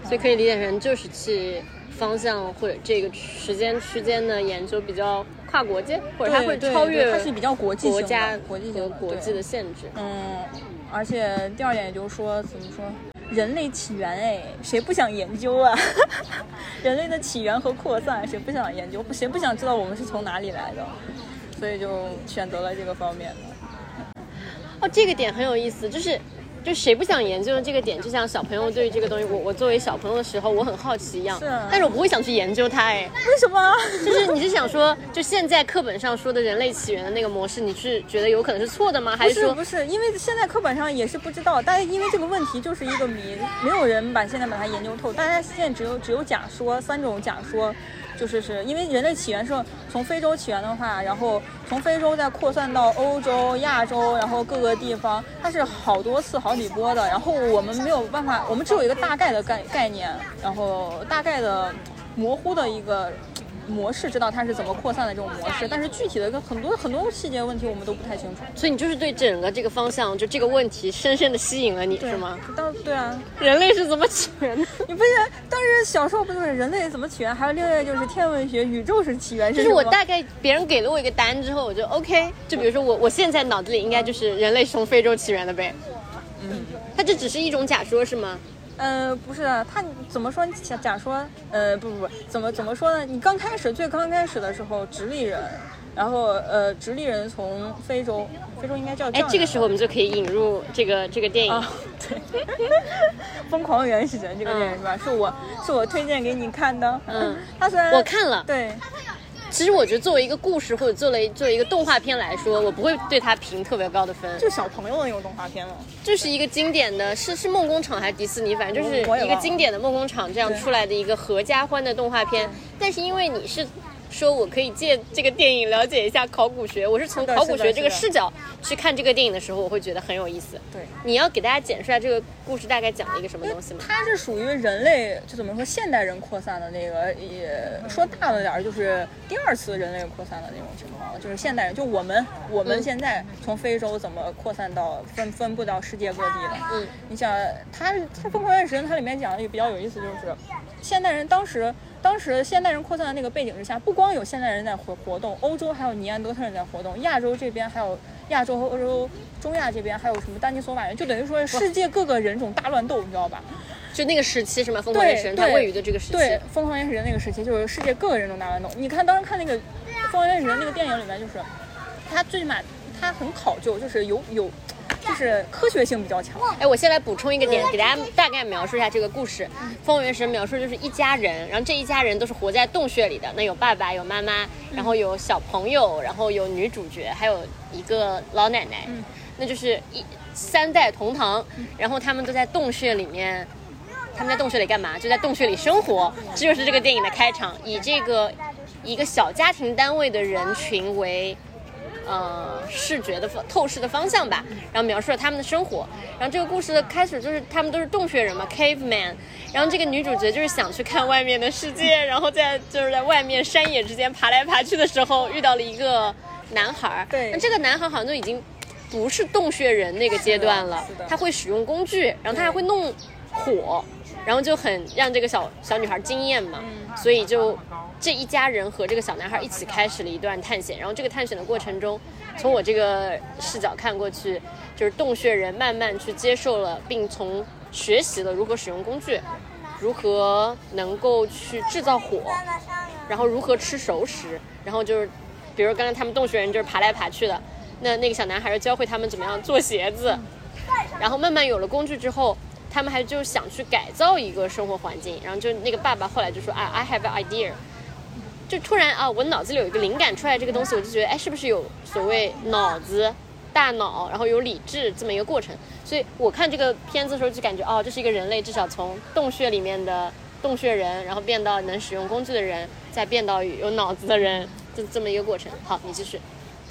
所以可以理解成就是去方向或者这个时间区间的研究比较跨国界，或者它会对超越它是比较国际国家国际和国际的限制。嗯，而且第二点也就是说，怎么说，人类起源，哎，谁不想研究啊？*laughs* 人类的起源和扩散，谁不想研究？谁不想知道我们是从哪里来的？所以就选择了这个方面的。哦，这个点很有意思，就是。就谁不想研究的这个点，就像小朋友对于这个东西，我我作为小朋友的时候，我很好奇一样，是啊但是我不会想去研究它，哎，为什么？*laughs* 就是你是想说，就现在课本上说的人类起源的那个模式，你是觉得有可能是错的吗？还是说不是，因为现在课本上也是不知道，大家因为这个问题就是一个谜，没有人把现在把它研究透。大家现在只有只有假说，三种假说，就是是因为人类起源是从非洲起源的话，然后从非洲再扩散到欧洲、亚洲，然后各个地方，它是好多次、好几波的。然后我们没有办法，我们只有一个大概的概概念，然后大概的模糊的一个。模式知道它是怎么扩散的这种模式，但是具体的跟很多很多细节问题我们都不太清楚。所以你就是对整个这个方向，就这个问题深深的吸引了你，是吗？？当对啊，人类是怎么起源的？*laughs* 你不是当时小时候不就是人类怎么起源，还有另外就是天文学，宇宙是起源就是我大概别人给了我一个答案之后，我就 OK。就比如说我我现在脑子里应该就是人类是从非洲起源的呗。嗯，它这只是一种假说是吗？呃不是的，他怎么说假假说呃不不不怎么怎么说呢？你刚开始最刚开始的时候，直立人，然后呃直立人从非洲，非洲应该叫哎，这个时候我们就可以引入这个这个电影。啊对，*laughs* 疯狂原始人这个电影是吧？是我是我推荐给你看的，嗯，*laughs* 他虽然我看了，对。其实我觉得作为一个故事或者作为作为一个动画片来说，我不会对它评特别高的分。就小朋友的那种动画片了，就是一个经典的，是是梦工厂还是迪士尼，反正就是一个经典的梦工厂这样出来的一个合家欢的动画片。但是因为你是说我可以借这个电影了解一下考古学，我是从考古学这个视角去看这个电影的时候，我会觉得很有意思。对。你要给大家简述一下这个故事大概讲了一个什么东西吗？它是属于人类，就怎么说现代人扩散的那个，也说大了点儿，就是第二次人类扩散的那种情况，就是现代人，就我们我们嗯现在从非洲怎么扩散到分分布到世界各地的。嗯，你想，它它《疯狂原始人》它里面讲的也比较有意思，就是现代人当时当时现代人扩散的那个背景之下，不光有现代人在活活动，欧洲还有尼安德特人在活动，亚洲这边还有亚洲和欧洲。中亚这边还有什么丹尼索瓦人，就等于说世界各个人种大乱斗，你知道吧？就那个时期是吗？疯狂原始人它对位于的这个时期。对，疯狂原始人那个时期就是世界各个人种大乱斗。你看当时看那个《疯狂原始人》那个电影里面，就是他最起码他很考究，就是有有就是科学性比较强。哎，我先来补充一个点，给大家大概描述一下这个故事。疯狂原始人描述就是一家人，然后这一家人都是活在洞穴里的，那有爸爸，有妈妈，然后有小朋友，然后有女主角，还有一个老奶奶，那就是一三代同堂，然后他们都在洞穴里面。他们在洞穴里干嘛？就在洞穴里生活，这就是这个电影的开场，以这个一个小家庭单位的人群为呃视觉的透视的方向吧，然后描述了他们的生活。然后这个故事的开始就是他们都是洞穴人嘛，caveman。然后这个女主角就是想去看外面的世界，*laughs* 然后在就是在外面山野之间爬来爬去的时候，遇到了一个男孩儿。对那这个男孩好像都已经不是洞穴人那个阶段了，他会使用工具，然后他还会弄火，然后就很让这个小小女孩惊艳嘛。所以就这一家人和这个小男孩一起开始了一段探险。然后这个探险的过程中，从我这个视角看过去，就是洞穴人慢慢去接受了，并从学习了如何使用工具，如何能够去制造火，然后如何吃熟食，然后就是，比如刚才他们洞穴人就是爬来爬去的，那那个小男孩教会他们怎么样做鞋子，然后慢慢有了工具之后，他们还就想去改造一个生活环境，然后就那个爸爸后来就说啊，I have an idea，就突然啊，我脑子里有一个灵感出来这个东西，我就觉得哎，是不是有所谓脑子、大脑，然后有理智这么一个过程？所以我看这个片子的时候就感觉哦，这是一个人类至少从洞穴里面的洞穴人，然后变到能使用工具的人，再变到有脑子的人，这这么一个过程。好，你继续。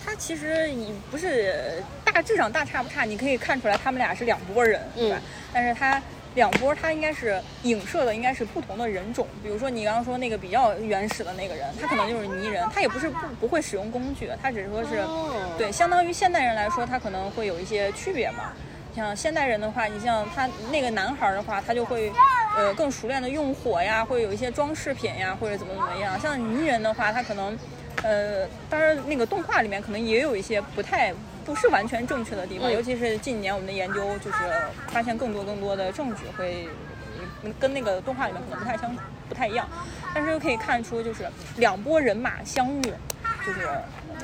他其实也不是大致上大差不差，你可以看出来他们俩是两拨人，对吧？但是他两波他应该是影射的应该是不同的人种。比如说你刚刚说那个比较原始的那个人，他可能就是泥人，他也不是不不会使用工具，他只是说是、哦对，相当于现代人来说，他可能会有一些区别嘛。像现代人的话，你像他那个男孩儿的话，他就会，呃，更熟练的用火呀，会有一些装饰品呀，或者怎么怎么样。像泥人的话，他可能，呃，当然那个动画里面可能也有一些不太不是完全正确的地方，嗯尤其是近年我们的研究就是发现更多更多的证据会。嗯跟那个动画里面可能不太相不太一样，但是又可以看出，就是两拨人马相遇，就是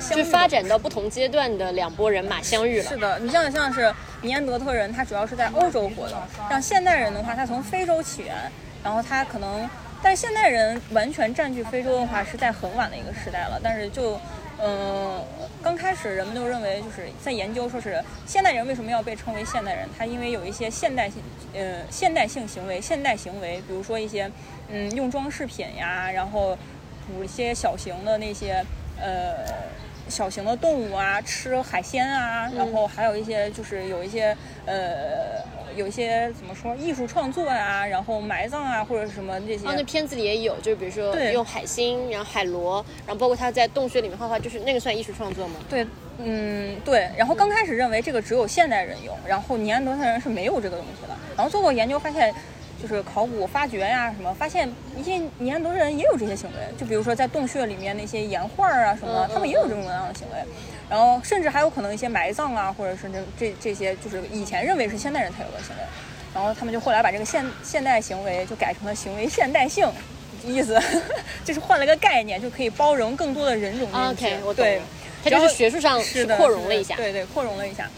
相发展到不同阶段的两拨人马相遇了。是的，你像像是尼安德特人，他主要是在欧洲活动；像现代人的话，他从非洲起源，然后他可能，但是现代人完全占据非洲的话，是在很晚的一个时代了。但是就，嗯、刚开始人们都认为就是在研究说是现代人为什么要被称为现代人，他因为有一些现代性，呃，现代性行为、现代行为，比如说一些，嗯，用装饰品呀，然后捕一些小型的那些，呃。小型的动物啊，吃海鲜啊，然后还有一些就是有一些呃，有一些怎么说艺术创作啊、然后埋葬啊或者什么这些。啊，那片子里也有，就是比如说用海星，然后海螺，然后包括他在洞穴里面画画，就是那个算艺术创作吗？对，嗯，对。然后刚开始认为这个只有现代人有，然后尼安德特人是没有这个东西的。然后做过研究发现，就是考古发掘呀什么，发现一些尼安德特人也有这些行为，就比如说在洞穴里面那些岩画啊什么他们也有这种样的行为。然后甚至还有可能一些埋葬啊，或者是这这这些，就是以前认为是现代人才有的行为。然后他们就后来把这个现现代行为就改成了行为现代性，意思 *laughs* 就是换了个概念，就可以包容更多的人种 OK，我懂对了，它就是学术上是的扩容了一下。对对，扩容了一下。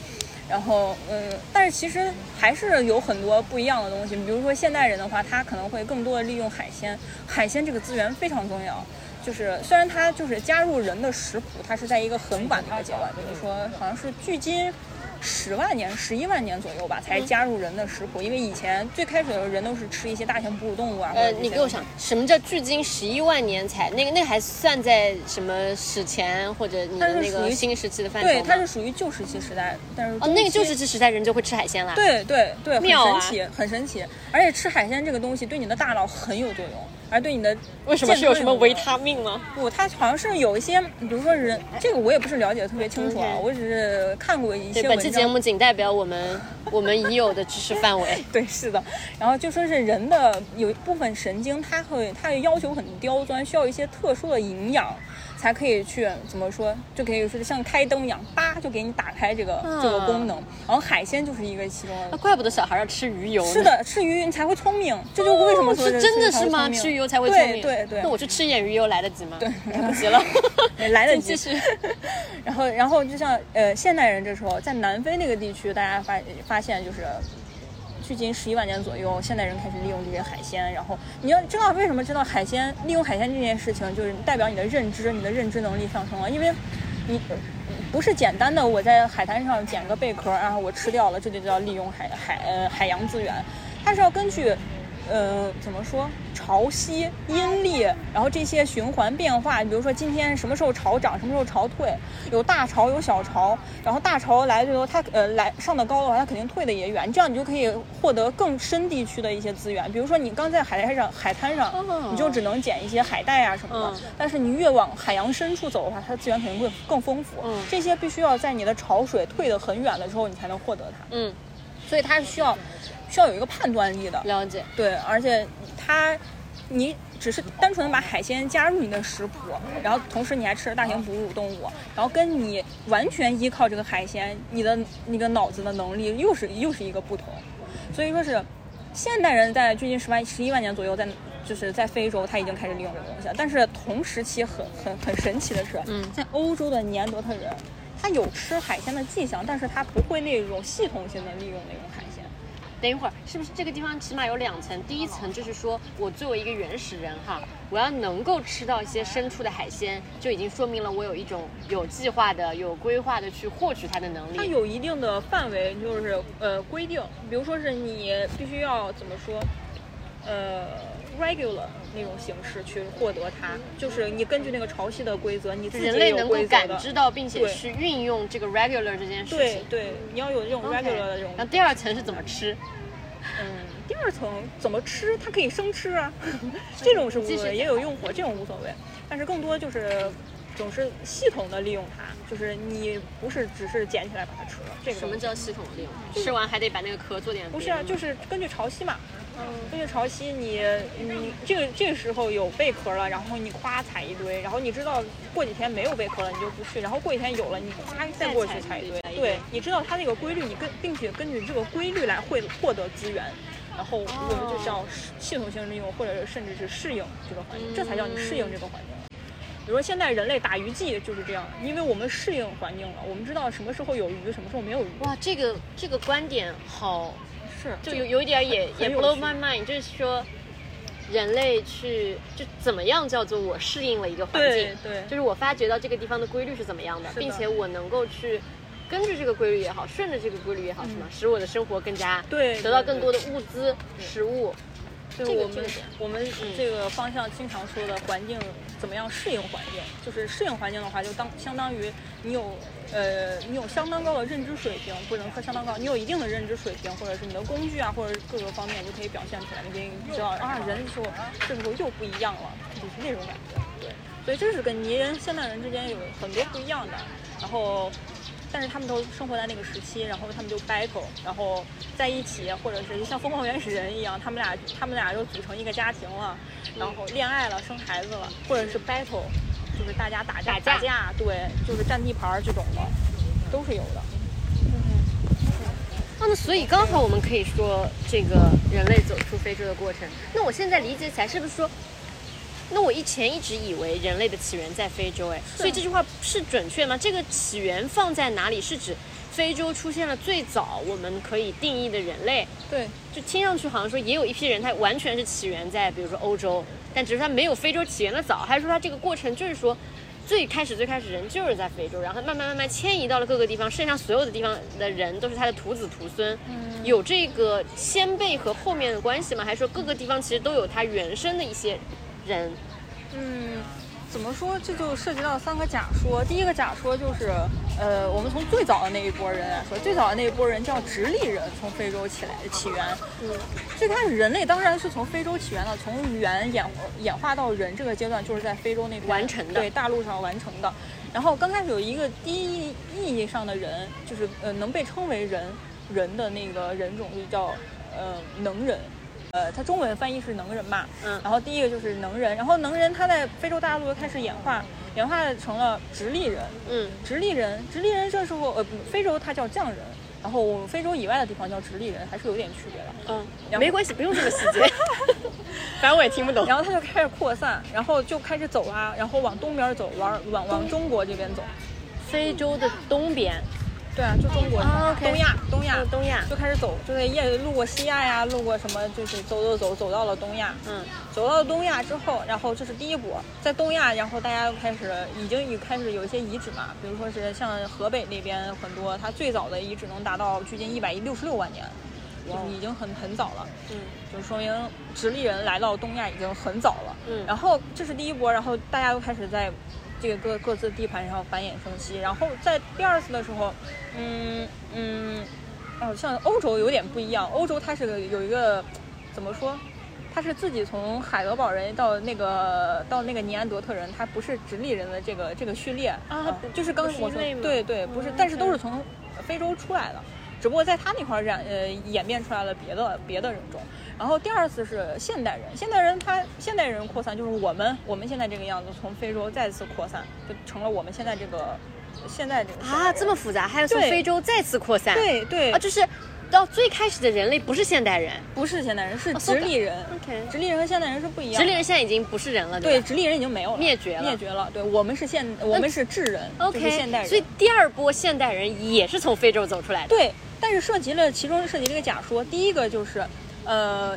然后，嗯，但是其实还是有很多不一样的东西。比如说现代人的话，他可能会更多的利用海鲜，海鲜这个资源非常重要。就是虽然它就是加入人的食谱，它是在一个很晚的一个阶段，比如说好像是距今十万年、十一万年左右吧，才嗯加入人的食谱。因为以前最开始的时候，人都是吃一些大型哺乳动物啊。呃，你给我想，什么叫距今十一万年才那个那个还算在什么史前或者你的那个新石器的范畴？对，它是属于旧石器时代，但是哦，那个旧石器时代人就会吃海鲜啦。，对对对，很神奇，很神奇。而且吃海鲜这个东西对你的大脑很有作用，而对你的为什么是有什么维他命吗？不，它好像是有一些，比如说人，这个我也不是了解的特别清楚啊我只是看过一，些文章。本期节目仅代表我们我们已有的知识范围。*laughs* 对，是的。然后就说是人的有一部分神经，它会它会要求很刁钻，需要一些特殊的营养，才可以去怎么说，就可以说是像开灯一样，叭就给你打开这个、这个功能。然后海鲜就是一个其中的。那怪不得小孩要吃鱼油。是的，吃鱼你才会聪明，这就是为什么说哦是真的是吗？吃鱼油才会聪明。对对对，那我去吃一点鱼油来得及吗？对，*laughs* 来不及了。*laughs* 来得 *laughs* 及。继续。然后，然后就像呃，现代人这时候在南非那个地区，大家发发现就是，距今十一万年左右，现代人开始利用这些海鲜。然后你要知道为什么知道海鲜利用海鲜这件事情，就是代表你的认知，你的认知能力上升了，因为你。不是简单的我在海滩上捡个贝壳，然后我吃掉了，这就叫利用海海呃海洋资源。它是要根据呃，怎么说？潮汐、阴历，然后这些循环变化，比如说今天什么时候潮涨，什么时候潮退，有大潮有小潮，然后大潮来的时候，它呃来上的高的话，它肯定退的也远，这样你就可以获得更深地区的一些资源。比如说你刚在海滩上，海滩上你就只能捡一些海带啊什么的，但是你越往海洋深处走的话，它的资源肯定会更丰富。这些必须要在你的潮水退得很远的时候，你才能获得它。嗯，所以它是需要。需要有一个判断力的了解，对，而且它，你只是单纯的把海鲜加入你的食谱，然后同时你还吃了大型哺乳动物，然后跟你完全依靠这个海鲜，你的那个脑子的能力又是又是一个不同。所以说是，现代人在距今十万十一万年左右，在就是在非洲他已经开始利用这个东西了。但是同时期很很很神奇的是，在欧洲的尼安德特人，他有吃海鲜的迹象，但是他不会那种系统性的利用那种海。等一会儿，是不是这个地方起码有两层？第一层就是说我作为一个原始人哈，我要能够吃到一些深处的海鲜，就已经说明了我有一种有计划的、有规划的去获取它的能力。它有一定的范围，就是呃规定，比如说是你必须要怎么说，呃 regular 那种形式去获得它，就是你根据那个潮汐的规则，你自己人类能够感知到并且去运用这个 regular 这件事情。对对，你要有这种 regular 的这种。然后第二层是怎么吃？嗯，第二层怎么吃？它可以生吃啊，*laughs* 这种是无所谓，也有用火，这种无所谓。但是更多就是总是系统的利用它，就是你不是只是捡起来把它吃了。这个什么叫系统利用？吃完还得把那个壳做点。不是啊，就是根据潮汐嘛。嗯，根据潮汐，你你这个这个时候有贝壳了，然后你夸采一堆，然后你知道过几天没有贝壳了，你就不去，然后过几天有了，你夸再过去采一堆。对，你知道它那个规律，你跟并且根据这个规律来会获得资源，然后我们就叫系统性利用，或者甚至是适应这个环境，这才叫你适应这个环境。比如说现在人类打鱼季就是这样，因为我们适应环境了，我们知道什么时候有鱼，什么时候没有鱼。哇，这个这个观点好。是，就有有一点也也 blow my mind，就是说，人类去就怎么样叫做我适应了一个环境，对，就是我发觉到这个地方的规律是怎么样的，并且我能够去根据这个规律也好，顺着这个规律也好，是吗？使我的生活更加对，得到更多的物资、食物。就是我们我们这个方向经常说的环境怎么样适应环境，就是适应环境的话，就当相当于你有呃你有相当高的认知水平，不能说相当高，你有一定的认知水平，或者是你的工具啊，或者各个方面就可以表现出来。你可以知道啊，人说这时候又不一样了，就是那种感觉。对，所以这是跟泥人现代人之间有很多不一样的。然后。但是他们都生活在那个时期，然后他们就 battle，然后在一起，或者是像疯狂原始人一样，他们俩他们俩就组成一个家庭了，然后恋爱了，生孩子了，或者是 battle，就是大家打架打架，对，就是占地盘这种的，都是有的。那所以刚好我们可以说这个人类走出非洲的过程。那我现在理解起来是不是说？那我以前一直以为人类的起源在非洲，哎，所以这句话是准确吗？这个起源放在哪里？是指非洲出现了最早我们可以定义的人类？对，就听上去好像说也有一批人，他完全是起源在比如说欧洲，但只是他没有非洲起源的早，还是说他这个过程就是说最开始最开始人就是在非洲，然后慢慢慢慢迁移到了各个地方，剩下所有的地方的人都是他的徒子徒孙，有这个先辈和后面的关系吗？还是说各个地方其实都有他原生的一些？人，嗯，怎么说？这就涉及到三个假说。第一个假说就是，呃，我们从最早的那一波人来说，最早的那一波人叫直立人，从非洲起来起源。嗯，最开始人类当然是从非洲起源的，从猿演演化到人这个阶段，就是在非洲那边完成的，对，大陆上完成的。然后刚开始有一个第一意义上的人，就是呃，能被称为人人的那个人种，就叫呃能人。呃，它中文翻译是能人嘛，嗯，然后第一个就是能人，然后能人他在非洲大陆开始演化，演化成了直立人，嗯，直立人，直立人这时候呃，非洲它叫匠人，然后我们非洲以外的地方叫直立人，还是有点区别的，嗯，没关系，不用这么细节，*laughs* 反正我也听不懂。然后他就开始扩散，然后就开始走啊，然后往东边走，往往往中国这边走，非洲的东边。对啊，就中国，东亚，东亚，东亚，就开始走，就在夜路过西亚呀，路过什么，就是走走走，走到了东亚。嗯，走到了东亚之后，然后这是第一波，在东亚，然后大家又开始，已经已开始有一些遗址嘛，比如说是像河北那边很多，它最早的遗址能达到距今一百六十六万年，就是已经很很早了，嗯。就说明直立人来到东亚已经很早了。嗯。然后这是第一波，然后大家都开始在这个各各自地盘然后繁衍生息。然后在第二次的时候，嗯嗯，哦，像欧洲有点不一样，欧洲它是个有一个怎么说？它是自己从海德堡人到那个到那个尼安德特人，它不是直立人的这个这个序列啊不就是刚我说对对，不是嗯，但是都是从非洲出来的，只不过在他那块儿染呃演变出来了别的别的人种。然后第二次是现代人，现代人他现代人扩散就是我们我们现在这个样子，从非洲再次扩散，就成了我们现在这个现在这个啊，这么复杂，还有从非洲再次扩散，对对啊，就是到最开始的人类不是现代人不是现代人，是哦直立人。，OK，直立人和现代人是不一样的。直立人现在已经不是人了，对，吧直立人已经没有了，灭绝了灭绝了。对，我们是现，我们是智人？OK，现代人。所以第二波现代人也是从非洲走出来的，对，但是涉及了其中涉及了一个假说，第一个就是，呃，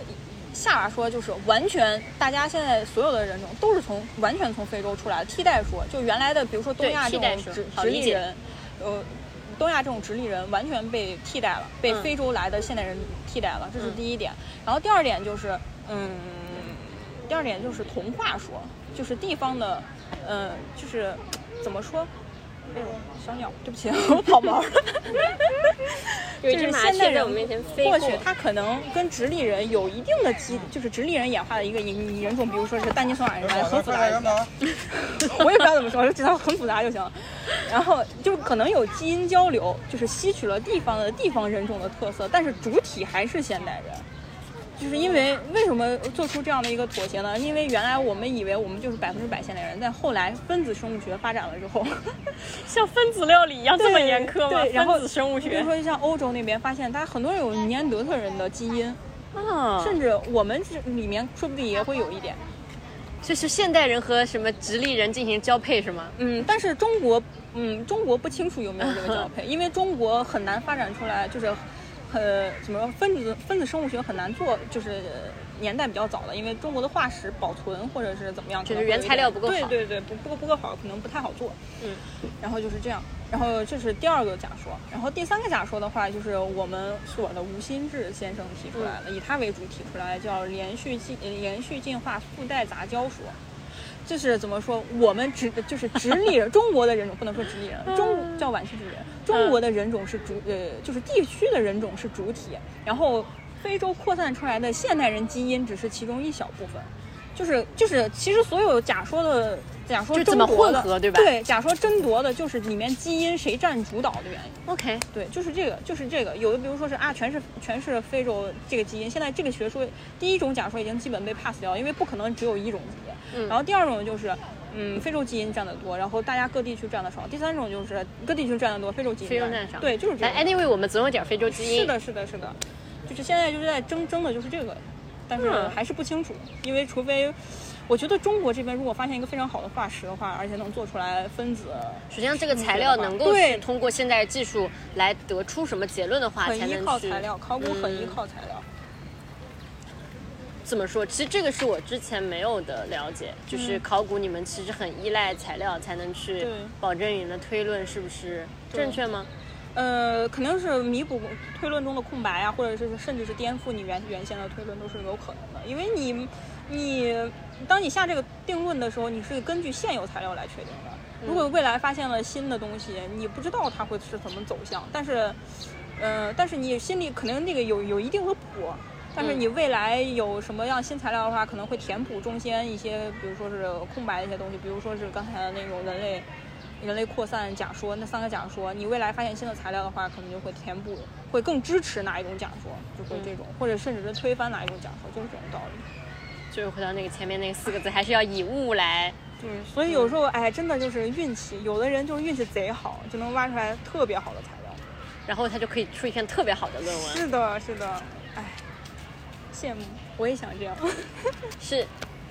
夏娃说就是完全大家现在所有的人种都是从完全从非洲出来的替代说，就原来的比如说东亚这种直直立人，呃。东亚这种直立人完全被替代了，被嗯非洲来的现代人替代了，这是嗯第一点。然后第二点就是，嗯，第二点就是童话说，就是地方的，呃，就是怎么说？哎呦，小鸟，对不起，*laughs* 我跑毛了。*laughs* 有一只就是麻雀现代人在我面前飞过或许它可能跟直立人有一定的基，就是直立人演化的一个人人种，比如说是丹尼索瓦人，很复杂的。*laughs* 我也不知道怎么说，就知道很复杂就行。然后就可能有基因交流，就是吸取了地方的地方人种的特色，但是主体还是现代人。就是因为为什么做出这样的一个妥协呢？因为原来我们以为我们就是百分之百现代人，但后来分子生物学发展了之后，*laughs* 像分子料理一样这么严苛吗？对，然后分子生物学比如说像欧洲那边发现，它很多人有尼安德特人的基因，啊，甚至我们这里面说不定也会有一点。就是现代人和什么直立人进行交配是吗？嗯，但是中国，嗯，中国不清楚有没有这个交配，因为中国很难发展出来，就是，呃，怎么说，分子分子生物学很难做，就是年代比较早了，因为中国的化石保存或者是怎么样，就是原材料不够好对对对，不不够不够好，可能不太好做。嗯，然后就是这样，然后这是第二个假说，然后第三个假说的话，就是我们所的吴新志先生提出来的，以他为主提出来，叫连续进呃连续进化附带杂交说。就是怎么说，我们直就是直立人，*laughs* 中国的人种不能说直立人，中叫晚期直立人，中国的人种是主呃，就是地区的人种是主体，然后非洲扩散出来的现代人基因只是其中一小部分，就是就是其实所有假说的假说怎么争夺的混合对吧对，假说争夺的就是里面基因谁占主导的原因。OK，对，就是这个，就是这个。有的比如说是啊，全是全是非洲这个基因，现在这个学说第一种假说已经基本被 pass 掉，因为不可能只有一种基因。嗯然后第二种就是，嗯，非洲基因占得多，然后大家各地区占的少。第三种就是各地区占得多，非洲基因非洲占占少对，就是这哎个。，anyway，我们总有点非洲基因。是的，是的，是的，就是现在就是在争争的就是这个，但是嗯还是不清楚，因为除非。我觉得中国这边如果发现一个非常好的化石的话，而且能做出来分子，实际上，这个材料能够去通过现代技术来得出什么结论的话，才能去靠材料，考古很依嗯靠材料。怎么说？其实这个是我之前没有的了解，就是嗯考古你们其实很依赖材料才能去保证你的推论是不是正确吗？呃，肯定是弥补推论中的空白啊，或者是甚至是颠覆你原原先的推论都是有可能的。因为你，你当你下这个定论的时候，你是根据现有材料来确定的。如果未来发现了新的东西，你不知道它会是怎么走向，但是，呃，但是你心里肯定那个有有一定的谱。但是嗯你未来有什么样新材料的话，可能会填补中间一些，比如说是空白的一些东西，比如说是刚才的那种人类人类扩散假说那三个假说，你未来发现新的材料的话，可能就会填补，会更支持哪一种假说，就会这种，或者甚至是推翻哪一种假说，就是这种道理。就是回到那个前面那个四个字，还是要以物来。对，所以有时候哎，真的就是运气，有的人就是运气贼好，就能挖出来特别好的材料。然后他就可以出一篇特别好的论文。是的，是的，哎，羡慕，我也想这样。*laughs* 是，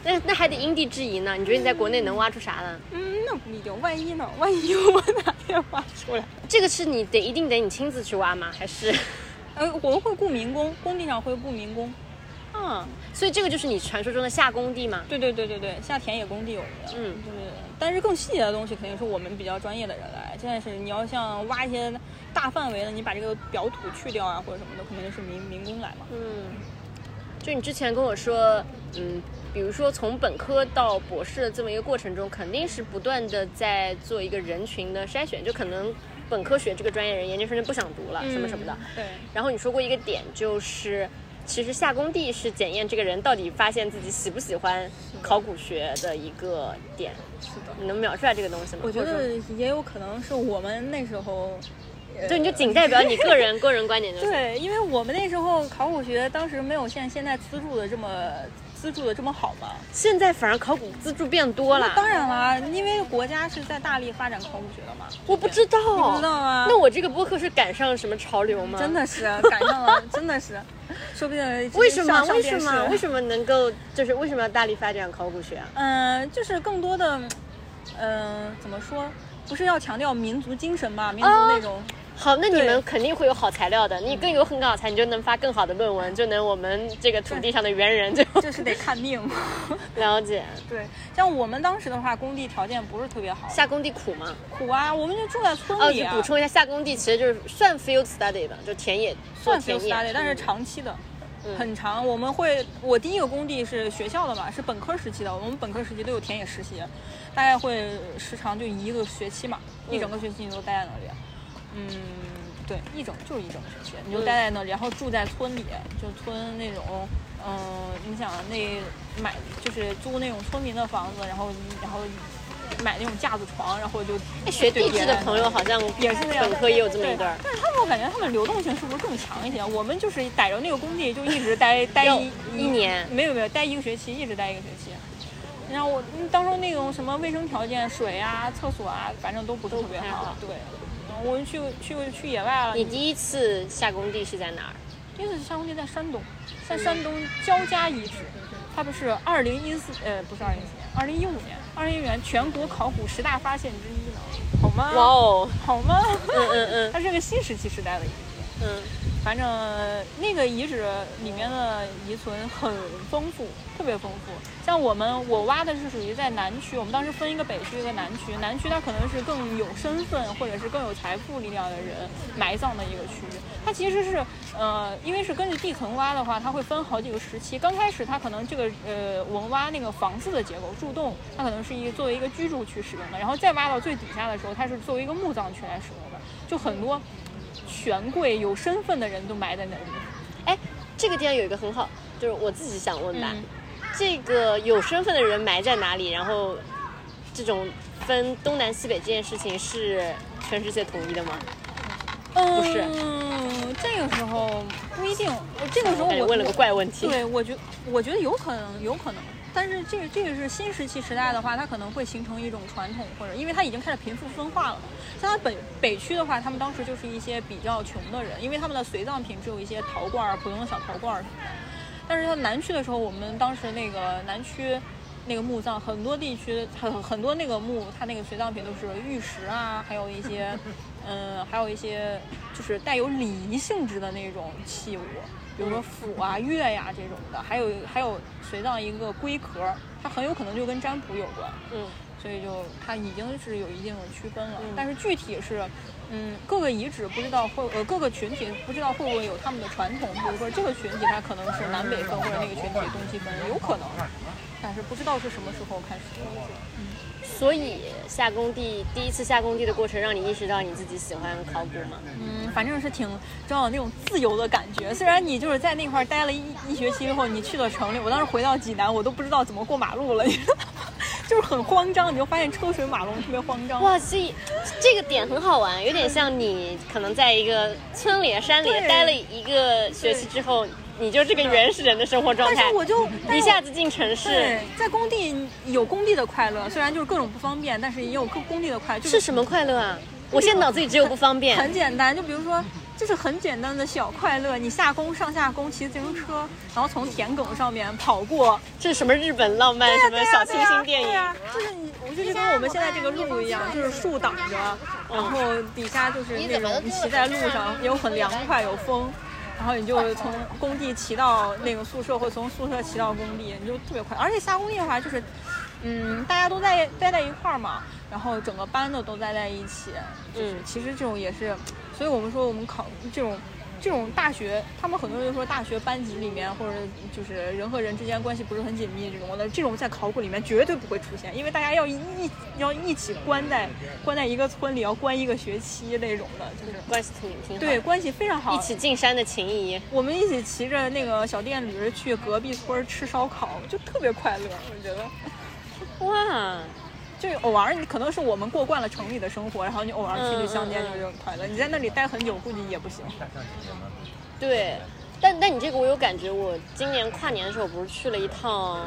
那那还得因地制宜呢。你觉得你在国内能挖出啥呢？嗯，那不一定，万一呢？万一我哪天挖出来？这个是你得一定得你亲自去挖吗？还是？呃，我们会雇民工，工地上会雇民工。啊，所以这个就是你传说中的下工地嘛？对对对对对，下田野工地有的，嗯就是。但是更细节的东西肯定是我们比较专业的人来。现在是你要像挖一些大范围的，你把这个表土去掉啊或者什么的，肯定是民民工来嘛。嗯，就你之前跟我说，嗯，比如说从本科到博士的这么一个过程中，肯定是不断的在做一个人群的筛选，就可能本科学这个专业人，研究生就不想读了，什么什么的。嗯对，然后你说过一个点，就是其实下工地是检验这个人到底发现自己喜不喜欢考古学的一个点。是的。你能描出来这个东西吗？我觉得也有可能是我们那时候，呃就你就仅代表你个人 *laughs* 个人观点就行。对，因为我们那时候考古学当时没有像现在资助的这么资助的这么好嘛。现在反而考古资助变多了。当然啦，因为国家是在大力发展考古学的嘛。我不知道，你不知道啊？那我这个播客是赶上什么潮流吗？真的是赶上了，真的是，说不定为什么？为什么？为什么能够就是为什么要大力发展考古学啊？嗯、就是更多的，嗯、怎么说？不是要强调民族精神嘛？民族哦那种，好，那你们肯定会有好材料的。你更有很好材，你就能发更好的论文，就能我们这个土地上的猿人就 *laughs* 就是得看命。*laughs* 了解。对，像我们当时的话，工地条件不是特别好，下工地苦吗？苦啊，我们就住在村哦，里补充一下，下工地其实就是算 field study 的，就田野算田 field study，但是嗯长期的。嗯很长，我们会，我第一个工地是学校的嘛，是本科时期的，我们本科时期都有田野实习，大概会时长就一个学期嘛，一整个学期你都待在那里，嗯，对，一整就是一整个学期，你就待在那里，然后住在村里，就村那种，嗯，你想那买就是租那种村民的房子，然后然后买那种架子床，然后就哎学地质的朋友好像也是那样本科也有这么一对段儿。但是他们我感觉他们流动性是不是更强一些？我们就是逮着那个工地就一直待 *laughs* 待一一年没有没有待一个学期，一直待一个学期。然后我嗯当中那种什么卫生条件、水啊、厕所啊，反正都不是特别好对，我们去去去野外了。你第一次下工地是在哪儿？第一次下工地在山东，在山东焦家遗址，它不是二零一四呃不是二零一四年，二零一五年，二零一五年全国考古十大发现之一呢，好吗？哇哦，好吗？嗯嗯嗯 *laughs* 它是个新石器时代的遗址。嗯，反正那个遗址里面的遗存很丰富，特别丰富。像我们我挖的是属于在南区，我们当时分一个北区一个南区，南区它可能是更有身份或者是更有财富力量的人埋葬的一个区域。它其实是呃，因为是根据地层挖的话，它会分好几个时期。刚开始它可能这个呃我们挖那个房子的结构柱洞，它可能是一作为一个居住区使用的，然后再挖到最底下的时候，它是作为一个墓葬区来使用的，就很多。权贵有身份的人都埋在那里。哎，这个地方有一个很好，就是我自己想问吧，嗯这个有身份的人埋在哪里？然后这种分东南西北这件事情是全世界统一的吗？嗯，是这个时候不一定。我这个时候我感觉问了个怪问题。对，我觉我觉得有可能，有可能。但是这个这个是新石器时代的话，它可能会形成一种传统，或者因为它已经开始贫富分化了嘛。像它北北区的话，他们当时就是一些比较穷的人，因为他们的随葬品只有一些陶罐儿、普通的小陶罐儿什么的。但是它南区的时候，我们当时那个南区那个墓葬，很多地区很很多那个墓，它那个随葬品都是玉石啊，还有一些，嗯，还有一些就是带有礼仪性质的那种器物，比如说斧啊、*laughs* 钺呀这种的，还有还有随葬一个龟壳，它很有可能就跟占卜有关。嗯，所以就它已经是有一定的区分了。嗯但是具体是，嗯，各个遗址不知道会呃各个群体不知道会不会有他们的传统，比如说这个群体它可能是南北分，或者那个群体东西分，有可能，但是不知道是什么时候开始的。所以下工地第一次下工地的过程，让你意识到你自己喜欢考古吗？嗯，反正是挺正好那种自由的感觉。虽然你就是在那块儿待了一一学期之后，你去了城里，我当时回到济南，我都不知道怎么过马路了，你知道吗？就是很慌张，你就发现车水马龙，特别慌张。哇，这这个点很好玩，有点像你可能在一个村里、山里待了一个学期之后，你就这个原始人的生活状态但是，我就一下子进城市对，，在工地有工地的快乐，虽然就是各种不方便，但是也有工工地的快乐。就是什么快乐啊？我现在脑子里只有不方便。很简单，就比如说，就是很简单的小快乐。你下工上下工骑自行车，然后从田埂上面跑过，这是什么日本浪漫什么小清新电影？对呀、就是你，我就是跟我们现在这个路一样，就是树挡着，然后底下就是那种你骑在路上，有很凉快，有风。然后你就从工地骑到那个宿舍，或从宿舍骑到工地，你就特别快。而且下工地的话，就是，嗯，大家都在待在一块儿嘛，然后整个班的都待在一起，就是嗯其实这种也是，所以我们说我们考这种。这种大学，他们很多人说大学班级里面，或者就是人和人之间关系不是很紧密这种的，这种在考古里面绝对不会出现，因为大家要一一要一起关在关在一个村里，要关一个学期那种的，就是关系挺挺好。对，关系非常好。一起进山的情谊。我们一起骑着那个小电驴去隔壁村吃烧烤，就特别快乐。我觉得，哇，就偶尔你可能是我们过惯了城里的生活，然后你偶尔去去乡间嗯嗯嗯就这种快乐。你在那里待很久，估计也不行。对，但但你这个我有感觉，我今年跨年的时候不是去了一趟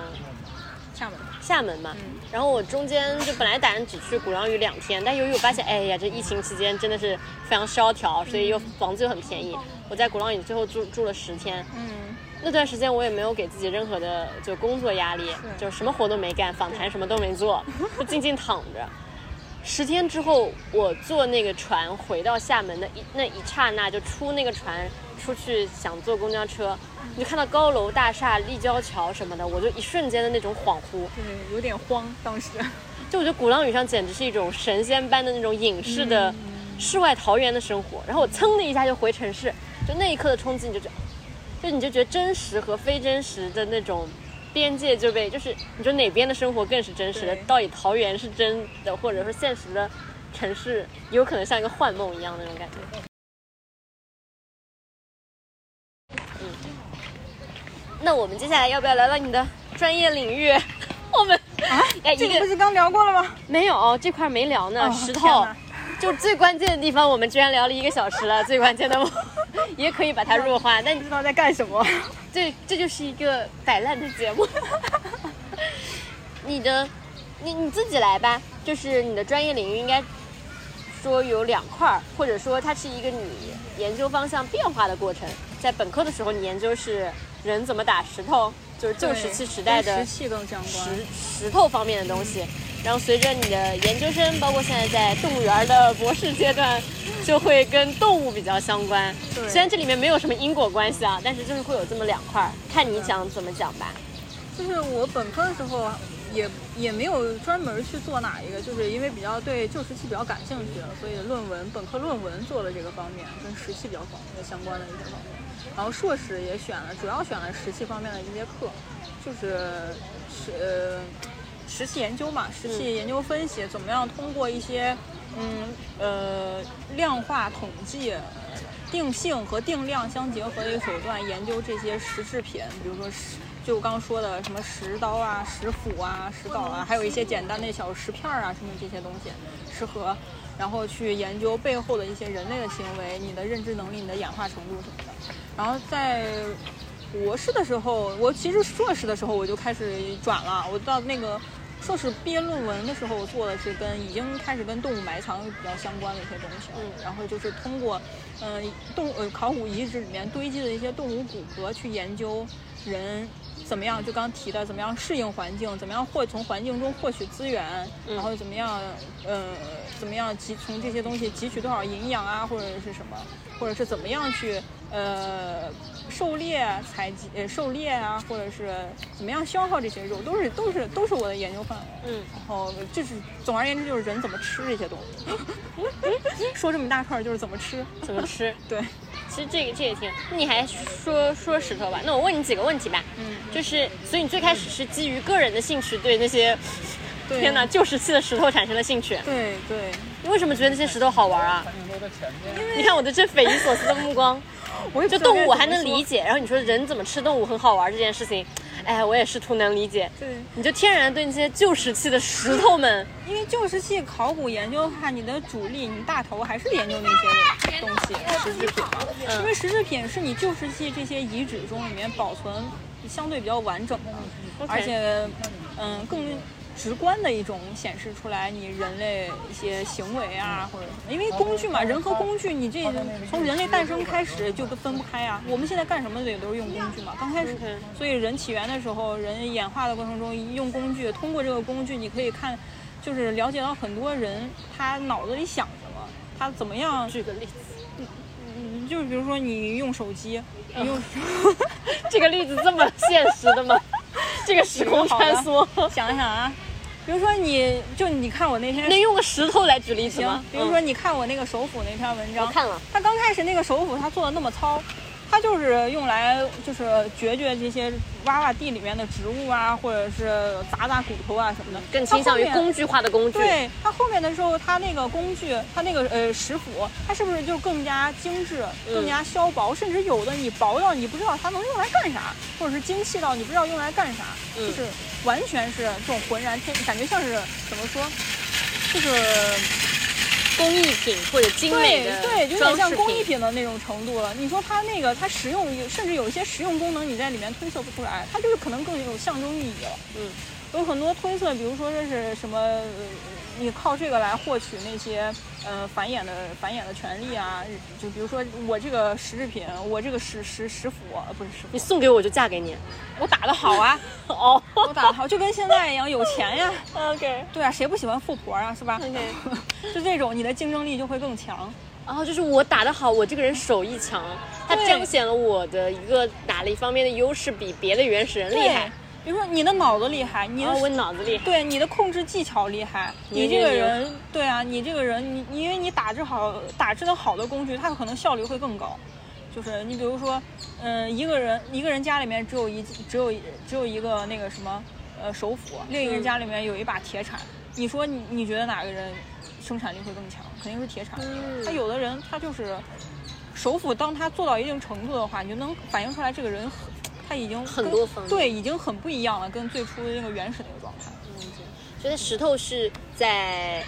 厦门，厦门嘛，然后我中间就本来打算只去鼓浪屿两天，但由于我发现，哎呀，这疫情期间真的是非常萧条，所以又房子又很便宜，我在鼓浪屿最后住住了十天。嗯，那段时间我也没有给自己任何的就工作压力，就是什么活都没干，访谈什么都没做，*laughs* 就静静躺着。十天之后，我坐那个船回到厦门的一那一刹那，就出那个船出去想坐公交车，你就看到高楼大厦、立交桥什么的，我就一瞬间的那种恍惚，对，有点慌当时。*laughs* 就我觉得鼓浪屿上简直是一种神仙般的那种隐士的世外桃源的生活。然后我噌的一下就回城市，就那一刻的冲击，你就觉得，就你就觉得真实和非真实的那种边界就被，就是你说哪边的生活更是真实的，到底桃源是真的，或者说现实的城市有可能像一个幻梦一样的那种感觉。嗯，那我们接下来要不要聊聊你的专业领域？*laughs* 我们啊，哎，这个不是刚聊过了吗？没有这块没聊呢，哦石头就最关键的地方，我们居然聊了一个小时了。最关键的，*laughs* 也可以把它弱化，但你知道在干什么。*laughs* 这这就是一个摆烂的节目。*laughs* 你的，你你自己来吧，就是你的专业领域应该说有两块，或者说它是一个你研究方向变化的过程。在本科的时候，你研究是人怎么打石头，就是旧石器时代的石器更相关。石石头方面的东西。然后随着你的研究生，包括现在在动物园的博士阶段，就会跟动物比较相关。对虽然这里面没有什么因果关系啊，但是就是会有这么两块，看你想怎么讲吧。就是我本科的时候也也没有专门去做哪一个，就是因为比较对旧石器比较感兴趣，所以论文本科论文做了这个方面，跟石器比较方相关的一些方面。然后硕士也选了，主要选了石器方面的一些课，就是石呃石器研究嘛，石器研究分析，怎么样通过一些嗯呃量化统计。定性和定量相结合的一个手段，研究这些石制品，比如说石，就我刚刚说的什么石刀啊、石斧啊、石镐啊，还有一些简单的小石片儿啊，什么这些东西，石盒，然后去研究背后的一些人类的行为、你的认知能力、你的演化程度什么的。然后在博士的时候，我其实硕士的时候我就开始转了，我到那个。硕士毕业论文的时候，我做的是跟已经开始跟动物埋藏比较相关的一些东西了。嗯然后就是通过，嗯、动呃考古遗址里面堆积的一些动物骨骼去研究人怎么样，就刚提的怎么样适应环境，怎么样获从环境中获取资源，嗯然后怎么样呃怎么样汲从这些东西汲取多少营养啊，或者是什么，或者是怎么样去呃狩猎、采集、呃狩猎啊，或者是怎么样消耗这些肉，都是都是都是我的研究范围。嗯，然后就是总而言之，就是人怎么吃这些东西。*laughs* 说这么大串儿就是怎么吃。怎么吃？*laughs* 对，其实这个这也挺，那你还说说石头吧？那我问你几个问题吧。嗯，就是，所以你最开始是基于个人的兴趣，对那些天哪旧石器的石头产生了兴趣。对对，你为什么觉得那些石头好玩啊？你看我的这匪夷所思的目光。*laughs* 我就动物我还能理。解，然后你说人怎么吃动物很好玩这件事情，*laughs* 哎，我也试图能理解。对，你就天然对那些旧石器的石头们，*laughs* 因为旧石器考古研究的话，你的主力，你大头还是研究那些东西，石制品嘛。因为石制品是你旧石器这些遗址中里面保存相对比较完整的，而且嗯更直观的一种显示出来你人类一些行为啊，或者什么。因为工具嘛，人和工具，你这从人类诞生开始就分不开啊。我们现在干什么也都是用工具嘛。刚开始所以人起源的时候，人演化的过程中用工具，通过这个工具，你可以看，就是了解到很多人他脑子里想什么，他怎么样举个例子，嗯，就是比如说你用手机，你用这个例子这么现实的吗？这个时空穿梭，想想啊，比如说你就你看我那天那用个石头来举例子行吗？，比如说嗯你看我那个首府那篇文章，我看了，他刚开始那个首府他做的那么糙，他就是用来就是掘掘这些挖挖地里面的植物啊，或者是砸砸骨头啊什么的，更倾向于工具化的工具。对它后面的时候，它那个工具，它那个呃石斧，它是不是就更加精致、嗯更加削薄，甚至有的你薄到你不知道它能用来干啥，或者是精细到你不知道用来干啥，嗯。就是完全是这种浑然天，感觉像是怎么说，就是工艺品或者精美的对对，有点像工艺品的那种程度了。你说它那个它实用，甚至有一些实用功能你在里面推测不出来，它就是可能更有象征意义了。嗯，有很多推测，比如说这是什么，呃你靠这个来获取那些呃繁衍的繁衍的权利啊，就比如说我这个石制品，我这个石石石斧，呃不是石斧你，送给我就嫁给你。我打得好啊，*laughs* 哦我打得好，就跟现在一样，有钱呀。*laughs* OK 对啊，谁不喜欢富婆啊，是吧？OK。*laughs* 就这种，你的竞争力就会更强。然后就是我打得好，我这个人手艺强，它彰显了我的一个哪了一方面的优势，比别的原始人厉害。对，比如说你的脑子厉害，你我脑子厉害。对你的控制技巧厉害，你这个人，对啊，你这个人，你你因为你打制好打制的好的工具，它可能效率会更高。就是你比如说，嗯、一个人一个人家里面只有一只有一只有一个那个什么呃手斧，另一个人嗯家里面有一把铁铲，你说你你觉得哪个人生产力会更强？肯定是铁铲。嗯他有的人他就是手斧，当他做到一定程度的话，你就能反映出来这个人很他已经很多方对已经很不一样了，跟最初的那个原始那个状态。觉得石头是在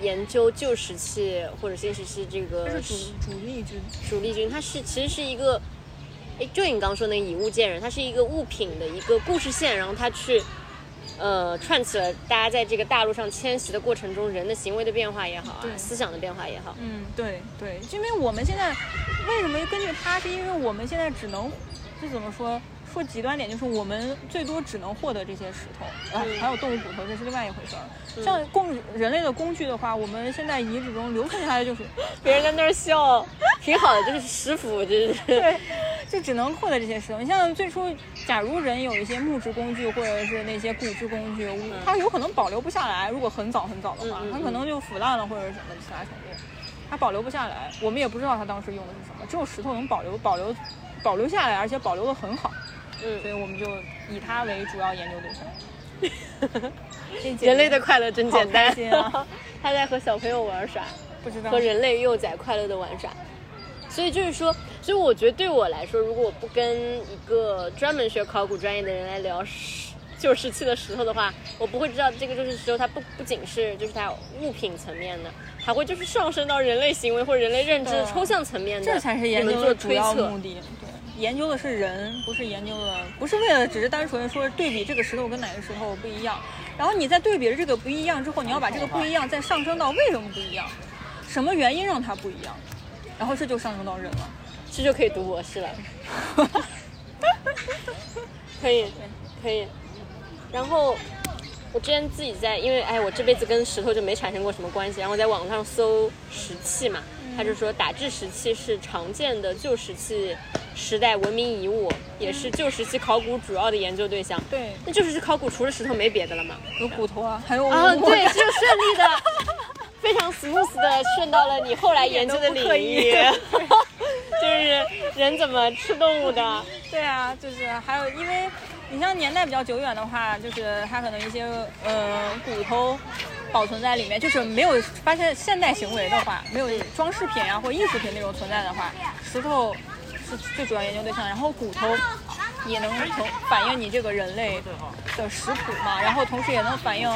研究旧石器或者新石器这个这是主主力军，主力军，它是其实是一个，哎，就你刚刚说那个以物见人，它是一个物品的一个故事线，然后它去。呃，串起了大家在这个大陆上迁徙的过程中，人的行为的变化也好啊，对思想的变化也好，嗯，对对，因为我们现在为什么根据它，是因为我们现在只能，这怎么说？说极端点，就是我们最多只能获得这些石头，还有动物骨头，这是另外一回事儿。像供人类的工具的话，我们现在遗址中留存下来就是，*laughs* 别人在那儿笑，挺好的，就是食腐，就是 *laughs* 对，就只能获得这些石头。你像最初，假如人有一些木质工具或者是那些骨质工具，它有可能保留不下来。如果很早很早的话它可能就腐烂了或者什么其他程度，它保留不下来。我们也不知道它当时用的是什么，只有石头能保留保留保留下来，而且保留的很好，嗯所以我们就以它为主要研究对象。*laughs* 人类的快乐真简单。*laughs* 他在和小朋友玩耍，不知道和人类幼崽快乐的玩耍。所以就是说，所以我觉得对我来说，如果我不跟一个专门学考古专业的人来聊石旧石器的石头的话，我不会知道这个就是石头，它不不仅是就是它物品层面的，还会就是上升到人类行为或者人类认知的抽象层面的，这才是研究的主要目。的。对，研究的是人，不是研究的，不是为了只是单纯地说对比这个石头跟哪个石头不一样。然后你在对比了这个不一样之后，你要把这个不一样再上升到为什么不一样，什么原因让它不一样，然后这就上升到人了。这就可以读博士了。*laughs* 可以，可以。然后我之前自己在，因为哎，我这辈子跟石头就没产生过什么关系，然后我在网上搜石器嘛，他就说打制石器是常见的旧石器时代文明遗物，也是旧石器考古主要的研究对象。对，那旧石器考古除了石头没别的了吗？有骨头啊，*laughs* 还有啊，我对，这就顺利的，*laughs* 非常 smooth 的顺到了你后来研究的领域，*laughs* 就是人怎么吃动物的。对啊，就是还有，因为你像年代比较久远的话，就是它可能一些呃骨头保存在里面，就是没有发现现代行为的话，没有装饰品啊或艺术品那种存在的话，石头是最主要研究对象，然后骨头也能从反映你这个人类的食谱嘛，然后同时也能反映。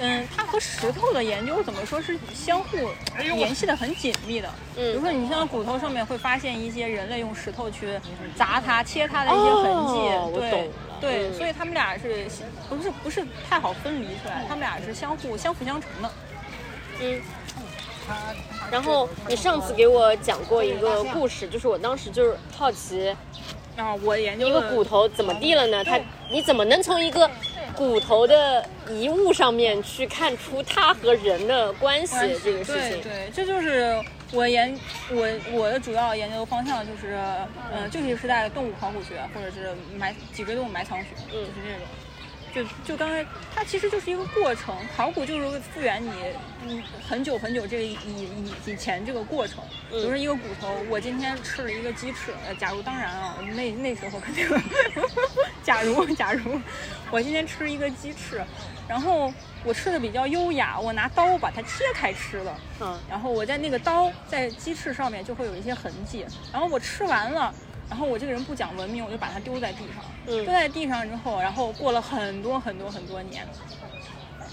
嗯，它和石头的研究怎么说是相互联系的很紧密的。嗯比如说你像骨头上面会发现一些人类用石头去砸它、切它的一些痕迹，对对，嗯所以他们俩是不是不是太好分离出来？他们俩是相互相辅相成的。嗯。然后你上次给我讲过一个故事，就是我当时就是好奇，啊，我研究一个骨头怎么地了呢？它你怎么能从一个骨头的遗物上面去看出它和人的关系这个事情。对对，这就是我研我我的主要研究方向就是，呃，旧石器时代的动物考古学，或者是埋脊椎动物埋藏学，就是这种。就就刚才，它其实就是一个过程，考古就是为复原你，嗯，很久很久这个以以以前这个过程，比如说一个骨头，我今天吃了一个鸡翅，呃，假如当然啊，那那时候肯定，*laughs* 假如假如我今天吃一个鸡翅，然后我吃的比较优雅，我拿刀把它切开吃了，嗯，然后我在那个刀在鸡翅上面就会有一些痕迹，然后我吃完了。然后我这个人不讲文明，我就把它丢在地上。嗯丢在地上之后，然后过了很多很多很多年，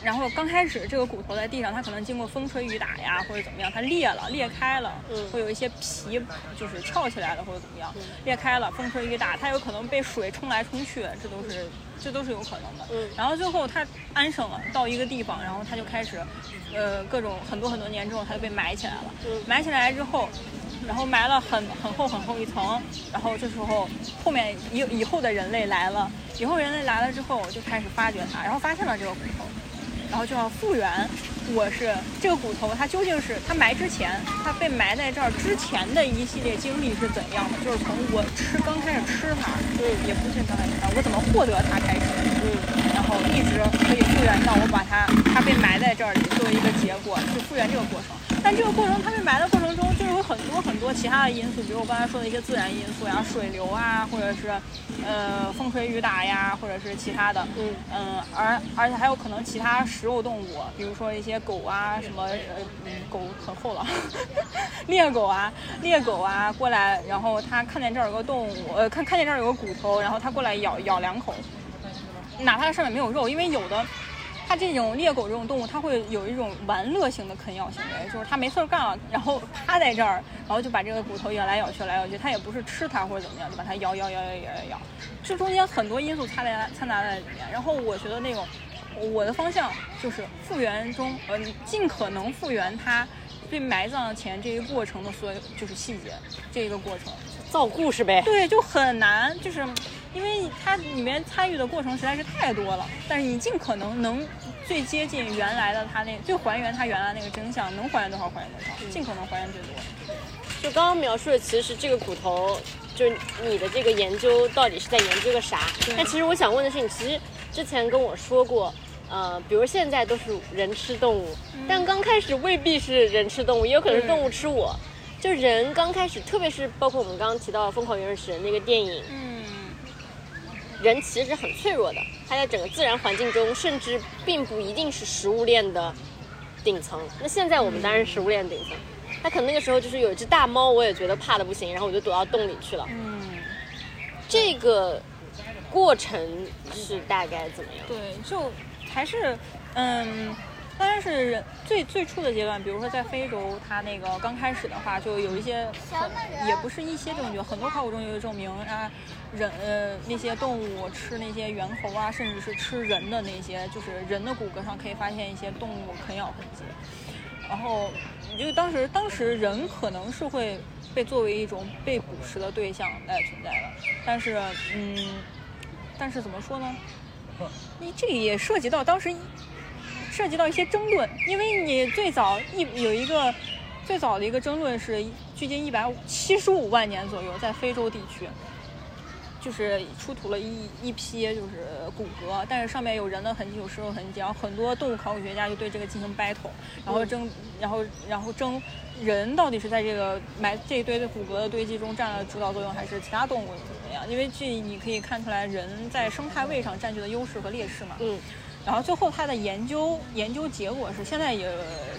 然后刚开始这个骨头在地上，它可能经过风吹雨打呀，或者怎么样，它裂了、裂开了，嗯会有一些皮就是翘起来了或者怎么样，裂开了，风吹雨打，它有可能被水冲来冲去，这都是这都是有可能的。嗯然后最后它安生了，到一个地方，然后它就开始，呃，各种很多很多年之后，它就被埋起来了。嗯埋起来之后，然后埋了很很厚很厚一层，然后这时候后面以以后的人类来了，以后人类来了之后就开始发掘它，然后发现了这个骨头，然后就要复原。我是这个骨头，它究竟是它埋之前，它被埋在这儿之前的一系列经历是怎样的？就是从我吃刚开始吃它，嗯也不是刚开始吃它，我怎么获得它开始，嗯然后一直可以复原到我把它它被埋在这儿作为一个结果，就复原这个过程。但这个过程它被埋的过程中，就是有很多很多其他的因素，比如我刚才说的一些自然因素呀，水流啊，或者是呃风吹雨打呀，或者是其他的，嗯嗯，而而且还有可能其他食肉动物，比如说一些狗啊，什么呃嗯狗很厚了，*laughs* 猎狗啊，猎狗啊过来，然后它看见这儿有个动物，呃看看见这儿有个骨头，然后它过来咬咬两口，哪怕它上面没有肉，因为有的。它这种猎狗这种动物，它会有一种玩乐型的啃咬行为，就是它没事儿干了，然后趴在这儿，然后就把这个骨头咬来咬去，咬来咬去，它也不是吃它或者怎么样，就把它咬咬咬咬咬咬咬，这中间很多因素掺在掺杂在里面。然后我觉得那种我的方向就是复原中，呃，尽可能复原它被埋葬前这一过程的所有就是细节，这一个过程。造故事呗。*laughs* *laughs* 对，就很难，就是因为它里面参与的过程实在是太多了。但是你尽可能能最接近原来的它那，最还原它原来那个真相，能还原多少还原多少，尽可能还原最多。就刚刚描述的，其实这个骨头，就是你的这个研究到底是在研究个啥？但其实我想问的是，你其实之前跟我说过，呃，比如现在都是人吃动物，但刚开始未必是人吃动物，也有可能是动物吃我。就人刚开始，特别是包括我们刚刚提到《疯狂原始人》那个电影，嗯，人其实很脆弱的，它在整个自然环境中，甚至并不一定是食物链的顶层。那现在我们当然是食物链顶层，它可能那个时候就是有一只大猫，我也觉得怕的不行，然后我就躲到洞里去了。嗯，这个过程是大概怎么样？对，就还是嗯。当然是人最最初的阶段，比如说在非洲，它那个刚开始的话，就有一些很也不是一些证据，很多考古证据证明啊，人呃那些动物吃那些猿猴啊，甚至是吃人的那些，就是人的骨骼上可以发现一些动物啃咬痕迹。然后，因为当时当时人可能是会被作为一种被捕食的对象来存在的，但是嗯，但是怎么说呢？你这也涉及到当时。涉及到一些争论，因为你最早一有一个最早的一个争论是距今一百七十五万年左右，在非洲地区，就是出土了一一批就是骨骼，但是上面有人的痕迹，有石头痕迹，然后很多动物考古学家就对这个进行 battle，然后争，然后然后争人到底是在这个埋这一堆的骨骼的堆积中占了主导作用，还是其他动物怎么样？因为这你可以看出来人在生态位上占据的优势和劣势嘛。嗯。然后最后他的研究研究结果是，现在也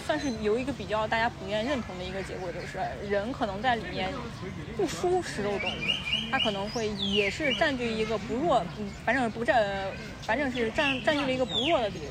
算是有一个比较大家普遍认同的一个结果，就是人可能在里面不输食肉动物，它可能会也是占据一个不弱，反正不占，反正是占占据了一个不弱的地位。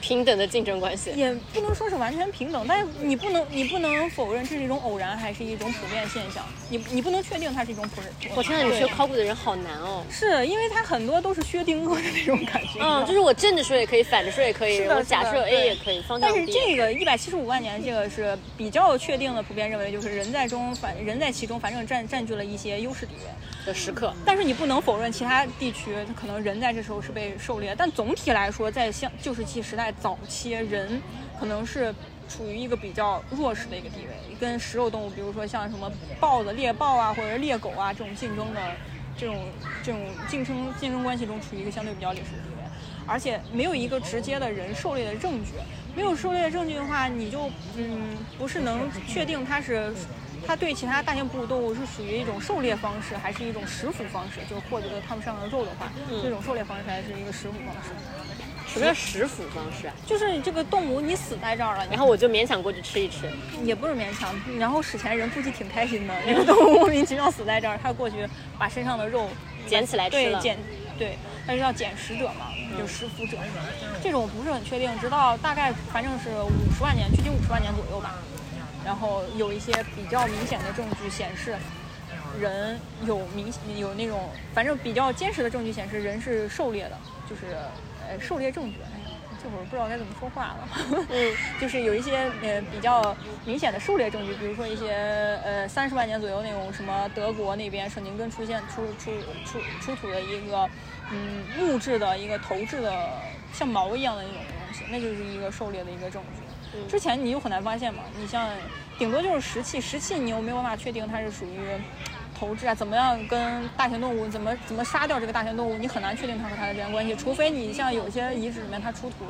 平等的竞争关系。也不能说是完全平等，但是你不能你不能否认这是一种偶然，还是一种普遍现象。你你不能确定它是一种普遍。我天呐，你对学考古的人好难哦。是因为它很多都是薛定谔的那种感觉。嗯，就是我正着说也可以，反着说也可以，我假设 A 也可以，方向但是这个一百七十五万年，这个是比较确定的，普遍认为就是人在中反人在其中，反正占占据了一些优势地位。的时刻。但是你不能否认其他地区可能人在这时候是被狩猎，但总体来说，在像旧石器时代早期，人可能是处于一个比较弱势的一个地位，跟食肉动物，比如说像什么豹子、猎豹啊，或者猎狗啊这种竞争的这种这种竞争竞争关系中，处于一个相对比较劣势的地位，而且没有一个直接的人狩猎的证据，没有狩猎的证据的话，你就嗯不是能确定它是。它对其他大型哺乳动物是属于一种狩猎方式，还是一种食腐方式？就是获得了它们上的肉的话，这种狩猎方式还是一个食腐方式？什么叫食腐方式啊？就是这个动物你死在这儿了，然后我就勉强过去吃一吃。也不是勉强，然后史前人估计挺开心的，*laughs* 那个动物莫名其妙死在这儿，他过去把身上的肉 *laughs* 捡起来吃了对捡对，那就叫捡食者嘛，就食腐者。这种不是很确定，直到大概反正是五十万年，距今五十万年左右吧。然后有一些比较明显的证据显示，人有明有那种反正比较坚实的证据显示人是狩猎的，就是呃狩猎证据。哎呀，这会儿不知道该怎么说话了。*laughs* 嗯，就是有一些呃比较明显的狩猎证据，比如说一些呃三十万年左右那种什么德国那边圣宁根出现出出出出土的一个嗯木质的一个头质的像矛一样的那种东西，那就是一个狩猎的一个证据。之前你又很难发现嘛，你像顶多就是石器，石器你又没有办法确定它是属于投掷啊，怎么样跟大型动物怎么怎么杀掉这个大型动物，你很难确定它和它的之间关系，除非你像有些遗址里面它出土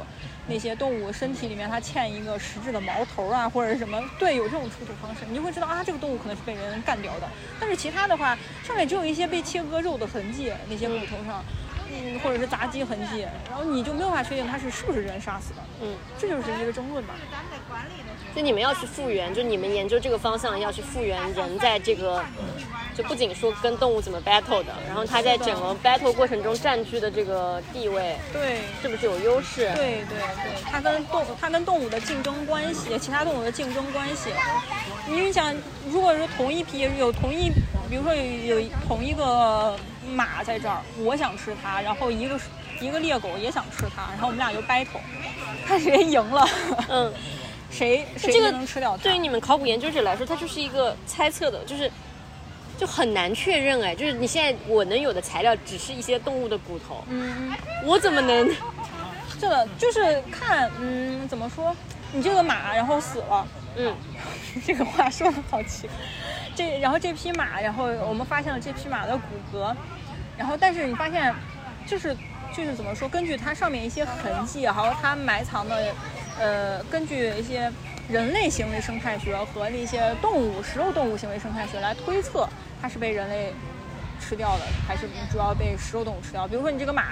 那些动物身体里面它嵌一个实质的矛头啊，或者是什么，对，有这种出土方式，你就会知道啊，这个动物可能是被人干掉的。但是其他的话，上面只有一些被切割肉的痕迹，那些骨头上。嗯，或者是砸击痕迹，然后你就没有办法确定它是是不是人杀死的，嗯，这就是一个争论吧。就你们要去复原，就你们研究这个方向要去复原人在这个，就不仅说跟动物怎么 battle 的，然后它在整个 battle 过程中占据的这个地位对，是不是有优势？对对对，它跟动它跟动物的竞争关系，其他动物的竞争关系。你想，如果是同一批有同一，比如说有有同一个马在这儿，我想吃它，然后一个一个猎狗也想吃它，然后我们俩就 battle，看谁赢了，嗯，谁谁这个能吃掉它。对于你们考古研究者来说，它就是一个猜测的，就是就很难确认哎，就是你现在我能有的材料只是一些动物的骨头，嗯，*laughs* 我怎么能？*laughs* 这个就是看，嗯，怎么说？你这个马然后死了，嗯，*laughs* 这个话说的好奇怪。这然后这匹马，然后我们发现了这匹马的骨骼，然后但是你发现，就是就是怎么说？根据它上面一些痕迹，还有它埋藏的，呃，根据一些人类行为生态学和那些动物食肉动物行为生态学来推测，它是被人类吃掉的，还是主要被食肉动物吃掉？比如说你这个马，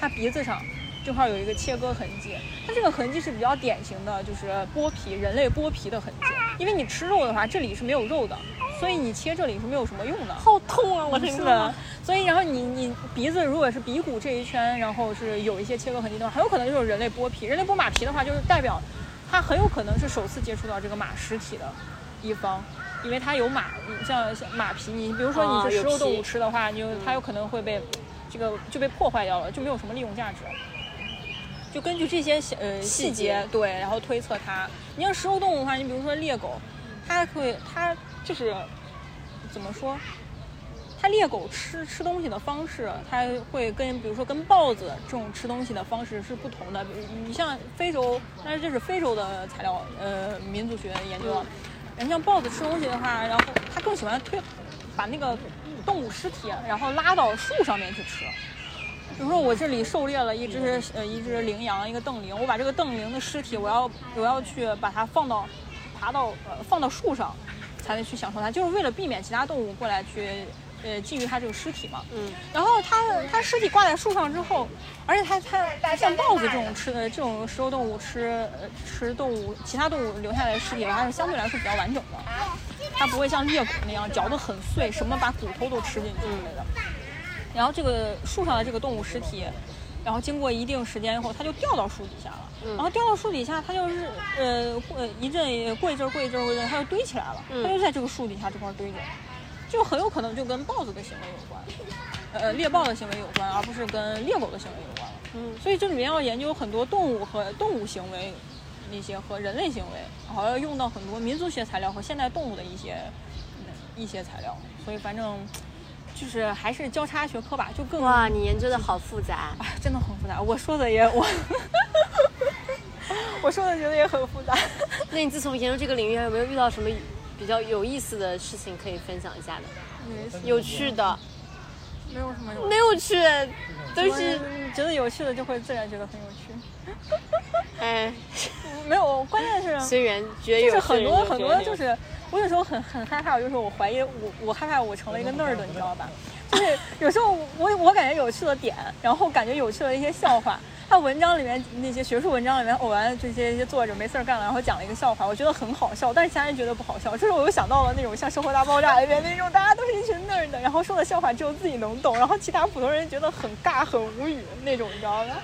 它鼻子上。正好有一个切割痕迹，它这个痕迹是比较典型的，就是剥皮人类剥皮的痕迹。因为你吃肉的话，这里是没有肉的，所以你切这里是没有什么用的。好痛啊！我是的，所以然后你你鼻子如果是鼻骨这一圈，然后是有一些切割痕迹的话，很有可能就是人类剥皮。人类剥马皮的话，就是代表它很有可能是首次接触到这个马尸体的一方，因为它有马，像像马皮，你比如说你是食肉动物吃的话，你就它有可能会被这个就被破坏掉了，就没有什么利用价值。就根据这些呃细节对，然后推测它。你要食肉动物的话，你比如说猎狗，它会它就是怎么说？它猎狗吃吃东西的方式，它会跟比如说跟豹子这种吃东西的方式是不同的。你像非洲，但是这是非洲的材料呃民族学研究。你像豹子吃东西的话，然后它更喜欢推把那个动物尸体，然后拉到树上面去吃。比如说我这里狩猎了一只呃一只羚羊，一个瞪羚，我把这个瞪羚的尸体，我要我要去把它放到爬到呃放到树上，才能去享受它，就是为了避免其他动物过来去呃觊觎它这个尸体嘛。嗯。然后它它尸体挂在树上之后，而且它它像豹子这种吃的这种食肉动物吃呃吃动物其他动物留下来的尸体，它是相对来说比较完整的，它不会像猎狗那样嚼得很碎，什么把骨头都吃进去之类的。然后这个树上的这个动物尸体，然然后经过一定时间以后，它就掉到树底下了。嗯然后掉到树底下，它就是呃过一阵过一阵儿过一阵儿过一阵儿，它就堆起来了。嗯它就在这个树底下这块儿堆着，就很有可能就跟豹子的行为有关，呃猎豹的行为有关，而不是跟猎狗的行为有关了。嗯所以这里面要研究很多动物和动物行为，那些和人类行为，然后要用到很多民族学材料和现代动物的一些嗯一些材料。所以反正就是还是交叉学科吧，就更哇，你研究的好复杂。哎，真的很复杂。我说的也我，*laughs* 我说的觉得也很复杂。*laughs* 那你自从研究这个领域，有没有遇到什么比较有意思的事情可以分享一下的？有趣的，没有什么有没有趣，都是觉得有趣的就会自然觉得很有趣。哎，*laughs* 没有，关键是随缘觉有就是很多很多就是，我有时候很很害怕，就是我怀疑我我害怕我成了一个 nerd，你知道吧？就是有时候我我感觉有趣的点，然后感觉有趣的一些笑话。他文章里面那些学术文章里面，偶然这些一些作者没事儿干了，然后讲了一个笑话，我觉得很好笑，但是其他人觉得不好笑。这时候我又想到了那种像《生活大爆炸》里面那种大家都是一群 nerd，然后说的笑话只有自己能懂，然后其他普通人觉得很尬很无语那种，你知道吗？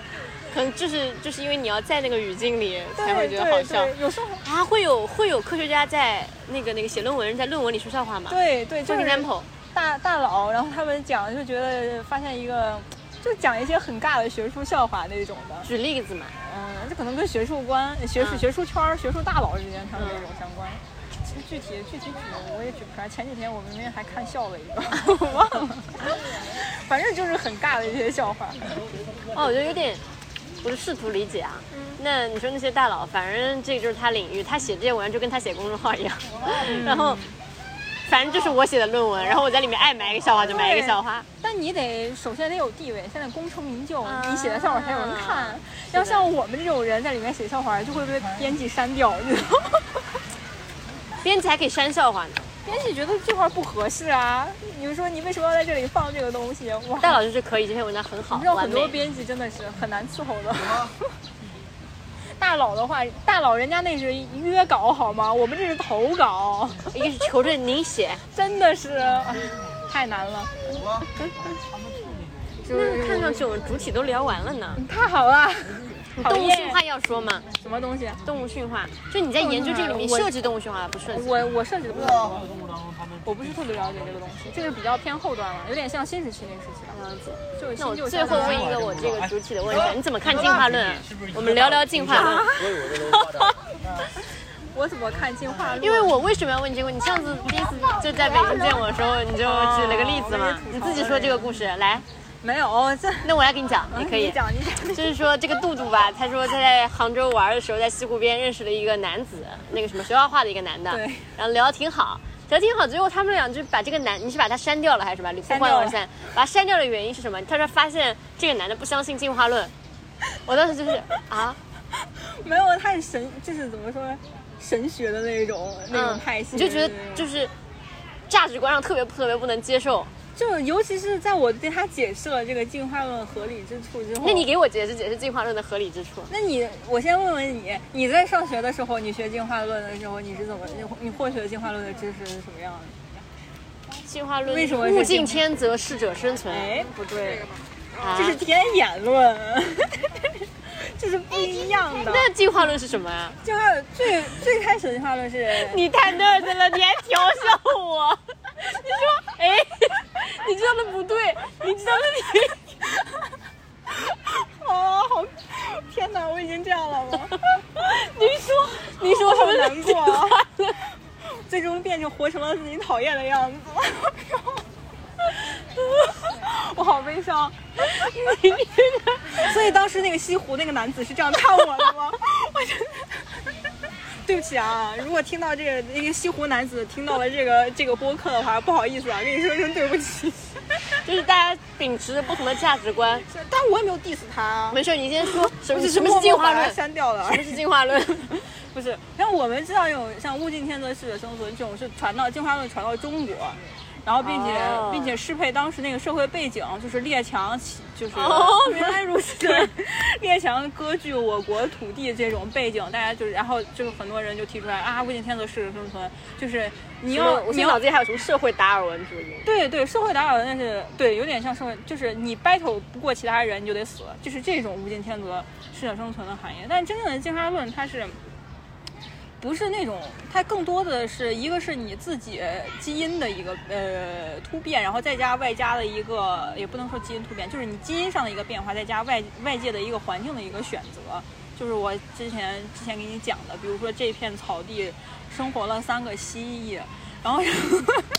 可能就是就是因为你要在那个语境里才会觉得好笑，有时候啊。会有会有科学家在那个那个写论文，在论文里说笑话吗？对对，就是 example，大大佬，然后他们讲就觉得发现一个，就讲一些很尬的学术笑话那种的，举例子嘛。嗯，这可能跟学术观、学术、嗯学术圈儿、学术大佬之间他们这种相关。其实具体具体举我也举不出来，前几天我明明还看笑了一个，*laughs* 我忘了，*laughs* 反正就是很尬的一些笑话。哦，我觉得有点，我是试图理解啊。那你说那些大佬，反正这就是他领域，他写这些文章就跟他写公众号一样，*laughs* 然后反正就是我写的论文，然后我在里面爱埋一个笑话就埋一个笑话。但你得首先得有地位，现在功成名就，啊你写的笑话才有人看。要像我们这种人在里面写笑话，就会被编辑删掉，你知道吗？*laughs* 编辑还可以删笑话呢，编辑觉得这块不合适啊，你们说你为什么要在这里放这个东西？哇，大佬就是可以，这篇文章很好，你知道。很多编辑真的是很难伺候的。*laughs* 大佬的话，大佬人家那是约稿好吗？我们这是投稿，一个是求着您写，*laughs* 真的是哎太难了。就那是看上去我们主体都聊完了呢。太好了，动物驯化要说吗？什么东西？动物驯化，就你在研究这个里面我设计动物驯化不设计？我我设计的不是我不是特别了解这个东西，这个比较偏后端了，有点像新时期那时期了。样子。就是那我最后问一个我这个主体的问题，*laughs* 你怎么看进化论啊？我们聊聊进化论。所以我这都发展。*laughs* 我怎么看进化论？因为我为什么要问这个问题？你上次第一次就在北京见我的时候，你就举了个例子嘛，你自己说这个故事来。没有这，那我来给你讲，你可以你。讲你讲。就是说这个杜杜吧，他说他在杭州玩的时候，在西湖边认识了一个男子，那个什么学画画的一个男的，对然后聊得挺好，聊得挺好。最后他们俩就把这个男，你是把他删掉了还是什么？吕布删掉了换了删，把他删掉的原因是什么？他说发现这个男的不相信进化论，*laughs* 我当时就是啊，没有，他是神，就是怎么说，神学的那种那种派系，嗯你就觉得就是价值观上特别特别不能接受。就尤其是在我对他解释了这个进化论合理之处之后，那你给我解释解释进化论的合理之处。那你我先问问你，你在上学的时候，你学进化论的时候，你是怎么你你获取的进化论的知识是什么样的？进化论为什么是物竞天择，适者生存。哎，不对，啊这是天演论，这是不一样的。那进化论是什么啊？进化最最开始的进化论是你太 nerd 了，你还调笑我。你说，哎，你知道的不对，你知道的你，哦，好，天哪，我已经这样了吗？*laughs* 你说，你说什么难过啊！最终变成活成了自己讨厌的样子。*laughs* *laughs* 我好悲伤。*laughs* 所以当时那个西湖那个男子是这样看我的吗？*laughs* 我真的。对不起啊，如果听到这个那个西湖男子听到了这个这个播客的话，不好意思啊，跟你说声对不起。就是大家秉持着不同的价值观。但我也没有 diss 他啊，没事，你先说什么是什么是进化论？删掉了。什么是进化论？不是，像我们知道有像物竞天择、适者生存这种是传到进化论传到中国，然后并且、哦并且适配当时那个社会背景，就是列强起就是、哦，*laughs* 原来如此。对，列强割据我国土地这种背景，大家就是，然后就是很多人就提出来啊，物竞天择，适者生存，就是你要你脑子里还有什么社会达尔文主义？对对，社会达尔文那是对，有点像社会，就是你 battle 不过其他人，你就得死，就是这种物竞天择、适者生存的含义。但真正的进化论，它是不是那种？它更多的是一个是你自己基因的一个呃突变，然后再加外加的一个，也不能说基因突变，就是你基因上的一个变化，再加外外界的一个环境的一个选择。就是我之前之前给你讲的，比如说这片草地生活了三个蜥蜴，然后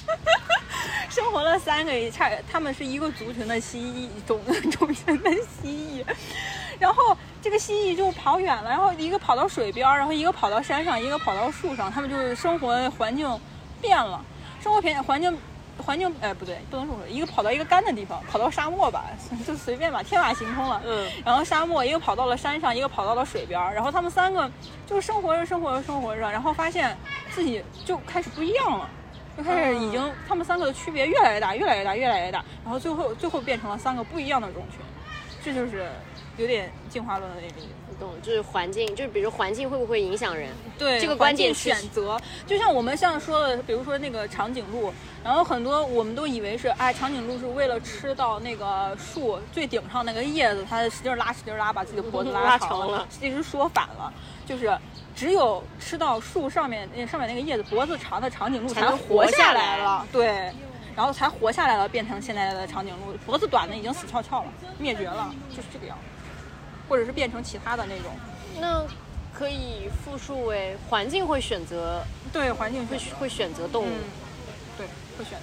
*laughs* 生活了三个差，他们是一个族群的蜥蜴种 *laughs* 种群的蜥蜴，然后这个蜥蜴就跑远了，然后一个跑到水边儿，然后一个跑到山上，一个跑到树上，他们就是生活环境变了，生活环环境。环境哎不对，不能这么说，一个跑到一个干的地方，跑到沙漠吧，*laughs* 就随便吧，天马行空了。嗯，然后沙漠一个跑到了山上，一个跑到了水边儿，然后他们三个就生活着生活着生活着，然后发现自己就开始不一样了，就开始已经他们三个的区别越来越大，越来越大，越来越大，然后最后最后变成了三个不一样的种群，这就是有点进化论的那种意思。懂，就是环境，就是比如环境会不会影响人？对这个关键选择，就像我们像说的，比如说那个长颈鹿，然后很多我们都以为是，哎，长颈鹿是为了吃到那个树最顶上那个叶子，它使劲拉使劲拉，把自己的脖子拉长 *laughs* 长了其实说反了，就是只有吃到树上面那上面那个叶子，脖子长的长颈鹿才能活活下来来了，对。然后才活下来了，变成现在的长颈鹿。脖子短的已经死翘翘了，灭绝了，就是这个样子，或者是变成其他的那种。那可以复述为环境会选择对，环境会会会选择动物，嗯，对，会选。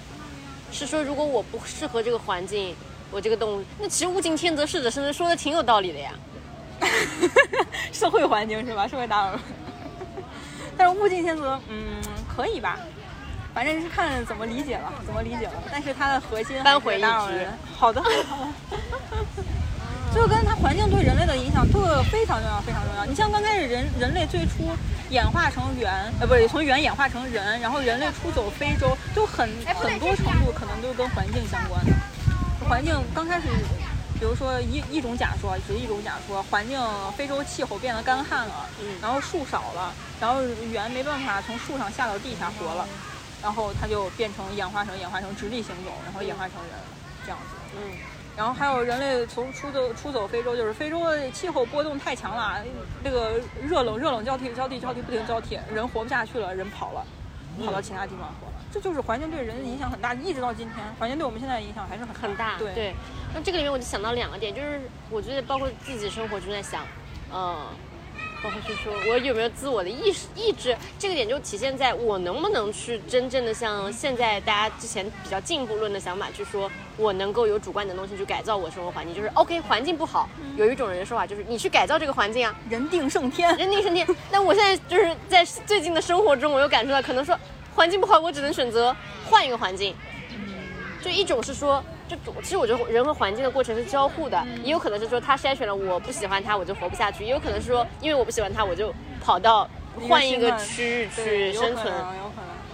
是说如果我不适合这个环境，我这个动物，那其实物竞天择，适者生存，说的挺有道理的呀。*laughs* 社会环境是吧？社会达尔文。*laughs* 但是物竞天择，嗯，可以吧？反正是看怎么理解了，怎么理解了。但是它的核心扳回一局达尔文。好的，好的。*laughs* 就跟它环境对人类的影响特非常重要，非常重要。你像刚开始人人类最初演化成猿，呃，不是从猿演化成人，然后人类出走非洲，就很很多程度可能都是跟环境相关的。环境刚开始，比如说一一种假说，只是一种假说，环境非洲气候变得干旱了，嗯然后树少了，然后猿没办法从树上下到地下活了，然后它就变成演化成演化成直立行走，然后演化成人这样子。嗯，然后还有人类从出走出走非洲，就是非洲的气候波动太强了，这个热冷热冷交替交替交替不停交替，人活不下去了，人跑了，跑到其他地方活了。这就是环境对人的影响很大，一直到今天，环境对我们现在的影响还是很很大。对，那这个里面我就想到两个点，就是我觉得包括自己生活就在想，嗯。包括去说我有没有自我的意识意志，这个点就体现在我能不能去真正的像现在大家之前比较进步论的想法去说，我能够有主观能动性去改造我生活环境，就是 OK 环境不好，有一种人的说法就是你去改造这个环境啊，人定胜天。人定胜天。那我现在就是在最近的生活中，我又感受到，可能说环境不好，我只能选择换一个环境。就一种是说，就其实我觉得人和环境的过程是交互的，也有可能是说他筛选了我不喜欢他，我就活不下去；也有可能是说，因为我不喜欢他，我就跑到换一个区域去生存。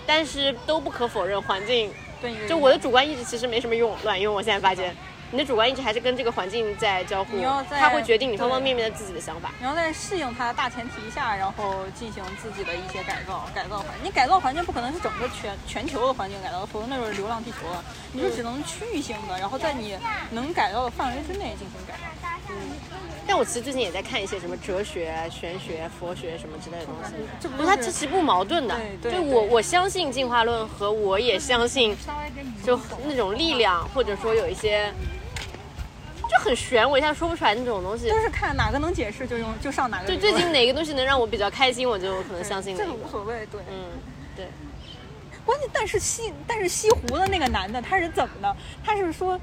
但是都不可否认，环境对就我的主观意志其实没什么用卵用。我现在发现，你的主观意志还是跟这个环境在交互它会决定你方方面面的自己的想法。你要在适应它的大前提下，然后进行自己的一些改造，改造环境。你改造环境不可能是整个全全球的环境改造，否则那就是流浪地球了。你就只能区域性的，然后在你能改造的范围之内进行改造。但我其实最近也在看一些什么哲学、玄学、佛学什么之类的东西，这不它这其实不矛盾的。对对就我我相信进化论和我也相信，就那种力量，或者说有一些就很玄，我一下说不出来那种东西。就是看哪个能解释就用就上哪个理就。最近哪个东西能让我比较开心，我就可能相信哪个这个。无所谓，对。嗯，对。关键，但是西但是西湖的那个男的他是怎么的？他是说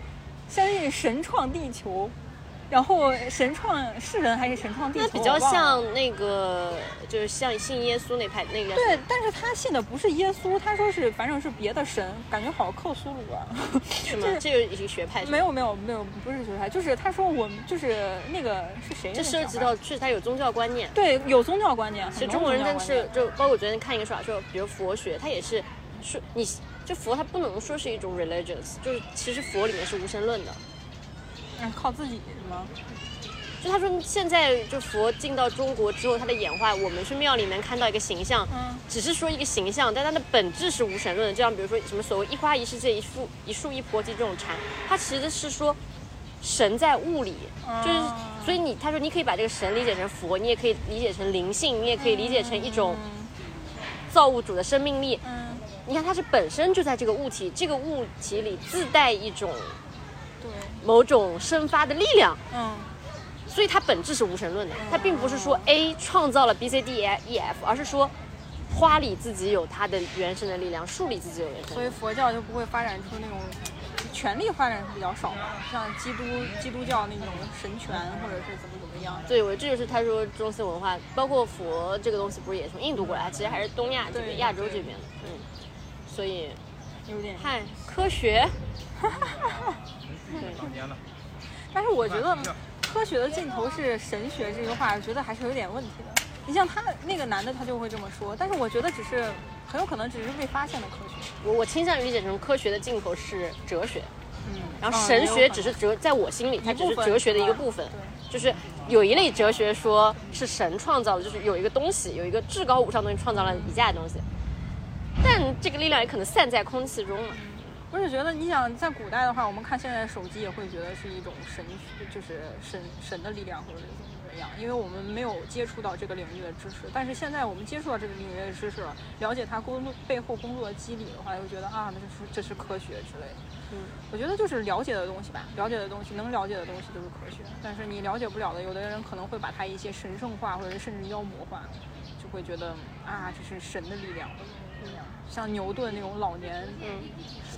相信神创地球，然后神创是人还是神创地球？那比较像那个，就是像信耶稣那派那个对，但是他信的不是耶稣，他说是反正是别的神，感觉好克苏鲁啊。是 *laughs* 这个已经学派没有没有没有，不是学派，就是他说我们就是那个是谁？这涉及到确实他有宗教观念。对有宗教观念，其实中国人真是就包括我昨天看一个说法，说比如佛学，它也是说你就佛它不能说是一种 religious，就是其实佛里面是无神论的。嗯，靠自己是吗？就他说现在就佛进到中国之后，它的演化，我们去庙里面看到一个形象，嗯只是说一个形象，但它的本质是无神论的。就像比如说什么所谓一花一世界一树一树一菩提这种禅，它其实是说神在物里，就是哦所以你他说你可以把这个神理解成佛，你也可以理解成灵性，你也可以理解成一种造物主的生命力。嗯，你看它是本身就在这个物体，这个物体里自带一种对，某种生发的力量。嗯所以它本质是无神论的，它并不是说 A 创造了 B C D E F，而是说花里自己有它的原生的力量，树里自己有原生所以。佛教就不会发展出那种权力发展是比较少的，像基督基督教那种神权或者是怎么怎么样。对，我这就是他说中西文化，包括佛这个东西，不是也从印度过来，其实还是东亚这边、亚洲这边的，嗯。所以，有点，嗨，科学，*laughs* 对，但是我觉得科学的尽头是神学这句话，我觉得还是有点问题的。你像他那个男的，他就会这么说，但是我觉得只是很有可能只是被发现的科学。我我倾向于理解成科学的尽头是哲学，嗯，然后嗯神学只是哲，在我心里，它只是哲学的一个部分。对就是有一类哲学说是神创造的，就是有一个东西，有一个至高无上的东西创造了以下的东西，但这个力量也可能散在空气中了。我是觉得，你想在古代的话，我们看现在的手机也会觉得是一种神，就是神神的力量或者是怎么怎么样，因为我们没有接触到这个领域的知识。但是现在我们接触到这个领域的知识了，了解它工作背后工作的机理的话，又觉得啊，那这是这是科学之类的。嗯，我觉得就是了解的东西吧，了解的东西，能了解的东西都是科学。但是你了解不了的，有的人可能会把它一些神圣化，或者甚至妖魔化，就会觉得啊，这是神的力量。像牛顿那种老年嗯，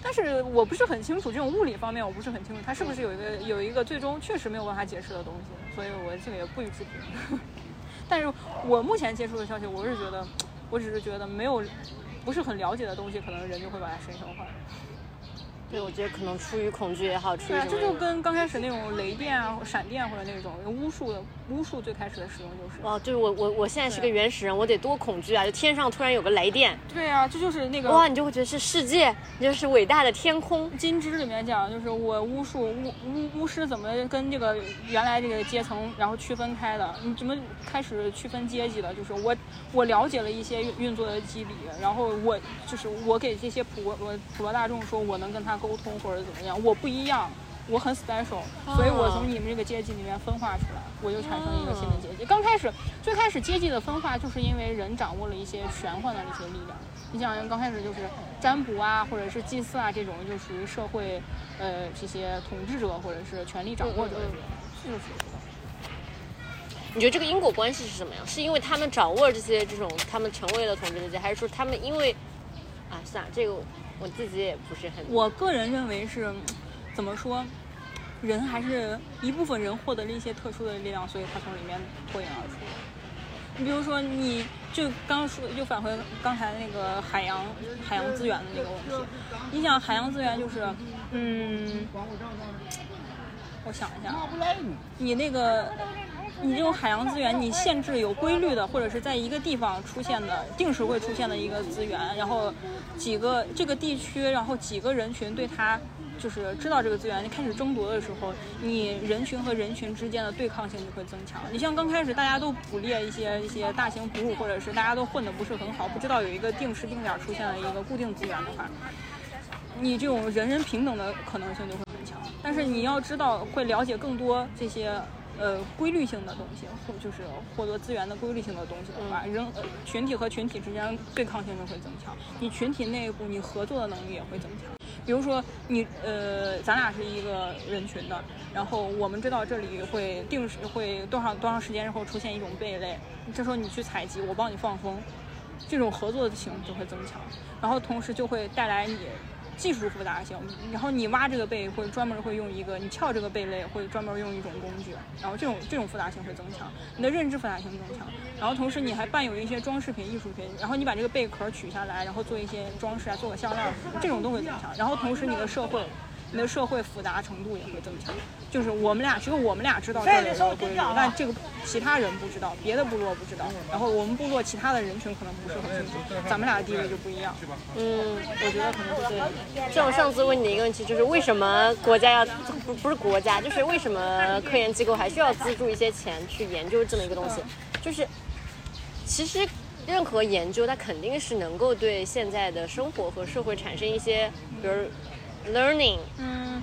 但是我不是很清楚这种物理方面，我不是很清楚，它是不是有一个有一个最终确实没有办法解释的东西，所以我这个也不予置评。*laughs* 但是我目前接触的消息，我是觉得，我只是觉得没有不是很了解的东西，可能人就会把它神圣化。对，我觉得可能出于恐惧也好，出于对啊，这就。跟刚开始那种雷电啊、闪电或者那种巫术的巫术最开始的使用就是。哦，就是我我我现在是个原始人，我得多恐惧啊！就天上突然有个雷电，对啊，这就是那个哇，你就会觉得是世界，你就是伟大的天空。金枝里面讲，就是我巫术巫巫巫师怎么跟这个原来这个阶层然后区分开的？你怎么开始区分阶级的？就是我我了解了一些运运作的机理，然后我就是我给这些普罗普罗大众说我能跟他沟通或者怎么样，我不一样。我很 special，所以我从你们这个阶级里面分化出来，我就产生一个新的阶级。刚开始，最开始阶级的分化，就是因为人掌握了一些玄幻的那些力量。你想，刚开始就是占卜啊，或者是祭祀啊，这种就属于社会，呃，这些统治者或者是权力掌握者这种，这就是你觉得这个因果关系是什么呀？是因为他们掌握了这些这种，他们成为了统治阶级，还是说他们因为啊，算了，这个我自己也不是很。我个人认为是，怎么说，人还是一部分人获得了一些特殊的力量，所以他从里面脱颖而出。你比如说，你就刚说，又返回刚才那个海洋海洋资源的那个问题。你想，海洋资源就是，嗯，我想一下，你那个，你这种海洋资源，你限制有规律的，或者是在一个地方出现的，定时会出现的一个资源，然后几个这个地区，然后几个人群对它。就是知道这个资源，你开始争夺的时候，你人群和人群之间的对抗性就会增强。你像刚开始大家都捕猎一些一些大型哺乳，或者是大家都混得不是很好，不知道有一个定时定点出现了一个固定资源的话，你这种人人平等的可能性就会很强。但是你要知道，会了解更多这些呃规律性的东西，或就是获得资源的规律性的东西的话，人呃群体和群体之间对抗性就会增强。你群体内部你合作的能力也会增强。比如说你呃，咱俩是一个人群的，然后我们知道这里会定时会多长多长时间之后出现一种贝类，这时候你去采集，我帮你放风，这种合作的性就会增强，然后同时就会带来你技术复杂性，然后你挖这个贝会专门会用一个，你撬这个贝类会专门用一种工具，然后这种这种复杂性会增强，你的认知复杂性增强，然后同时你还伴有一些装饰品、艺术品，然后你把这个贝壳取下来，然后做一些装饰啊，做个项链，这种都会增强，然后同时你的社会。你的社会复杂程度也会增强。就是我们俩只有我们俩知道这里的规律，但这个其他人不知道，别的部落不知道，然后我们部落其他的人群可能不是很清楚，咱们俩的地位就不一样。嗯，我觉得可能是这样。像我上次问你的一个问题，就是为什么国家要不不是国家，就是为什么科研机构还需要资助一些钱去研究这么一个东西？就是其实任何研究，它肯定是能够对现在的生活和社会产生一些，比如 learning，嗯，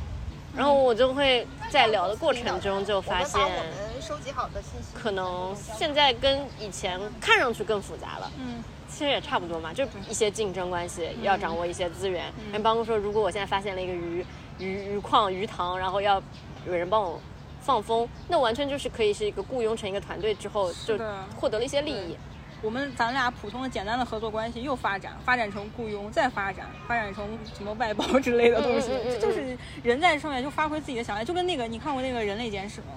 然后我就会在聊的过程中就发现，我们收集好的信息，可能现在跟以前看上去更复杂了。嗯，其实也差不多嘛，就一些竞争关系，要掌握一些资源。然后包括说，如果我现在发现了一个鱼鱼鱼矿、鱼塘，然后要有人帮我放风，那完全就是可以是一个雇佣成一个团队之后，就获得了一些利益。我们咱俩普通的简单的合作关系又发展，发展成雇佣，再发展，发展成什么外包之类的东西，这就是人在上面就发挥自己的想象，就跟那个你看过那个《人类简史》吗？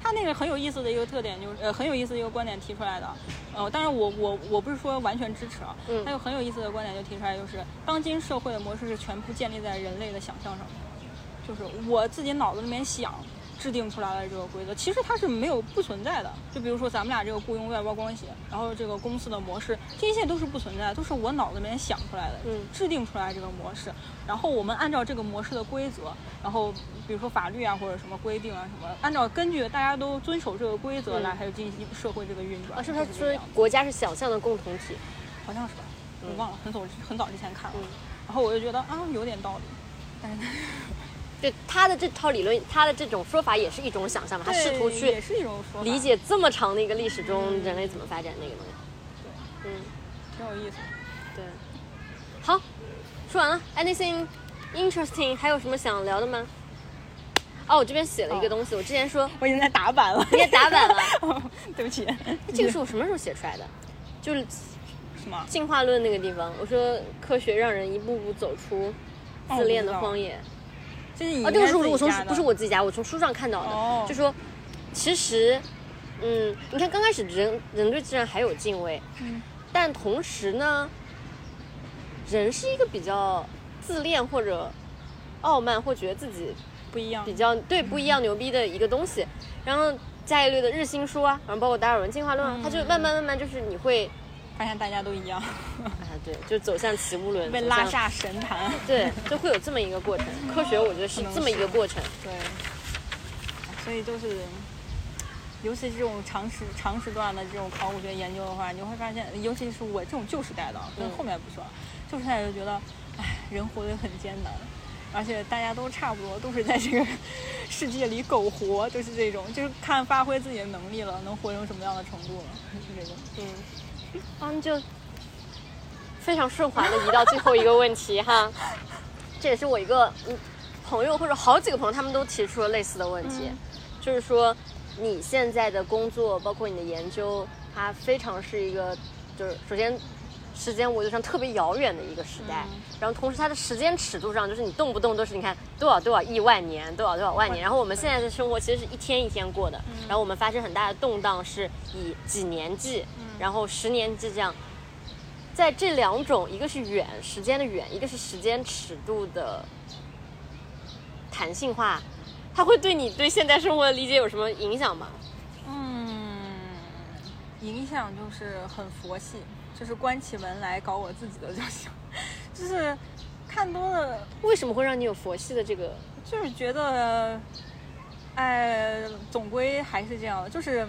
他那个很有意思的一个特点就是，呃，很有意思的一个观点提出来的，呃，当然我我我不是说完全支持啊，嗯他有很有意思的观点就提出来，就是当今社会的模式是全部建立在人类的想象上面，就是我自己脑子里面想。制定出来的这个规则，其实它是没有不存在的。就比如说咱们俩这个雇佣外包关系，然后这个公司的模式，这一切都是不存在的，都是我脑子里面想出来的，嗯制定出来这个模式。然后我们按照这个模式的规则，然后比如说法律啊或者什么规定啊什么，按照根据大家都遵守这个规则嗯来，还有进行社会这个运转。啊，是不是他说就是这个样子国家是想象的共同体？好像是吧？我忘了，很早很早之前看了嗯，然后我就觉得啊有点道理，但是对他的这套理论，他的这种说法也是一种想象嘛，他试图去也是一种理解这么长的一个历史中人类怎么发展那个东西。嗯，挺有意思的。对。好，说完了。Anything interesting？还有什么想聊的吗？哦，我这边写了一个东西，我之前说我已经在打板了，你也打板了，*laughs* 对不起。这个是我什么时候写出来的？就是什么？进化论那个地方，我说科学让人一步步走出自恋的荒野。啊，这个是应该我从不是我自己家，我从书上看到的，哦就说其实，嗯，你看刚开始人人对自然还有敬畏，嗯但同时呢，人是一个比较自恋或者傲慢，或觉得自己不一样比。较对不一样牛逼的一个东西。然后伽利略的日心说啊，然后包括达尔文进化论啊，它就慢慢慢慢就是你会发现大家都一样，*laughs* 啊，对，就走向齐物论，被拉下神坛。*laughs* 对，就会有这么一个过程。科学我觉得是这么一个过程。对，所以就是，尤其这种长时长时段的这种考古学研究的话，你会发现，尤其是我这种旧时代的，后面不说，旧时代就觉得，哎，人活得很艰难。而且大家都差不多，都是在这个 *laughs* 世界里苟活，就是这种，就是看发挥自己的能力了，能活成什么样的程度了，就是这种。嗯，啊，*laughs* 那就非常顺滑的移到最后一个问题哈。这也是我一个嗯朋友或者好几个朋友，他们都提出了类似的问题，嗯。就是说你现在的工作，包括你的研究，它非常是一个，就是首先时间维度上特别遥远的一个时代，嗯。然后同时它的时间尺度上，就是你动不动都是你看多少多少亿万年，多少多少万年，然后我们现在的生活其实是一天一天过的，然后我们发生很大的动荡是以几年计，然后十年就这样。在这两种，一个是远时间的远，一个是时间尺度的弹性化，它会对你对现代生活的理解有什么影响吗？嗯，影响就是很佛系，就是关起门来搞我自己的就行，*laughs* 就是看多了，为什么会让你有佛系的这个？就是觉得，哎，总归还是这样的，就是。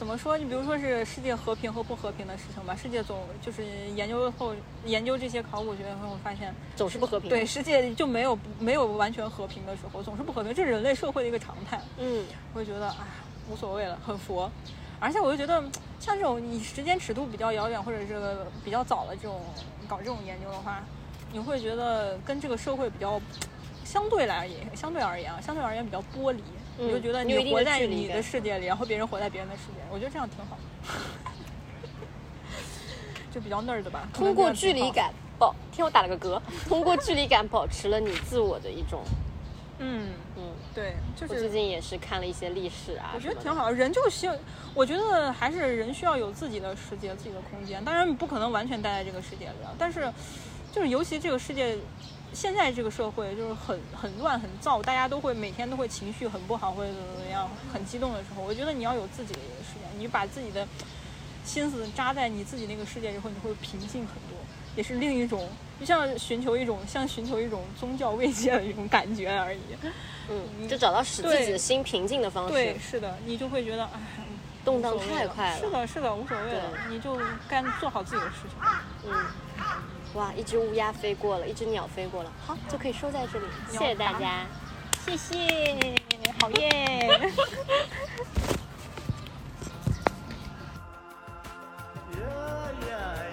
怎么说？你比如说是世界和平和不和平的事情吧，世界总就是研究后研究这些考古学后，发现总是不和平。对，世界就没有没有完全和平的时候，总是不和平，这是人类社会的一个常态。嗯，我就觉得哎，无所谓了，很佛。而且我就觉得，像这种你时间尺度比较遥远或者是比较早的这种搞这种研究的话，你会觉得跟这个社会比较相对来也相对而言啊，相对而言比较剥离。嗯你就觉得你活在你的世界里，然后别人活在别人的世界，我觉得这样挺好。*laughs* 就比较那儿的吧。通过距离感保，听我打了个嗝，通过距离感保持了你自我的一种，*laughs* 嗯，嗯，对，就我最近也是看了一些历史啊，我觉得挺好，人就需要，我觉得还是人需要有自己的世界、自己的空间。当然，你不可能完全待在这个世界里啊，但是就是尤其这个世界现在这个社会就是很很乱很躁，大家都会每天都会情绪很不好或者怎么怎么样，很激动的时候，我觉得你要有自己的一个世界，你把自己的心思扎在你自己那个世界之后，你会平静很多，也是另一种，就像寻求一种像寻求一种宗教慰藉的一种感觉而已。嗯，就找到使自己的心平静的方式。对，是的，你就会觉得哎，动荡太快了。是的，是的，无所谓了，你就干做好自己的事情。嗯。哇，一只乌鸦飞过了，一只鸟飞过了，好，就可以收在这里。谢谢大家，谢谢。好耶。耶耶耶。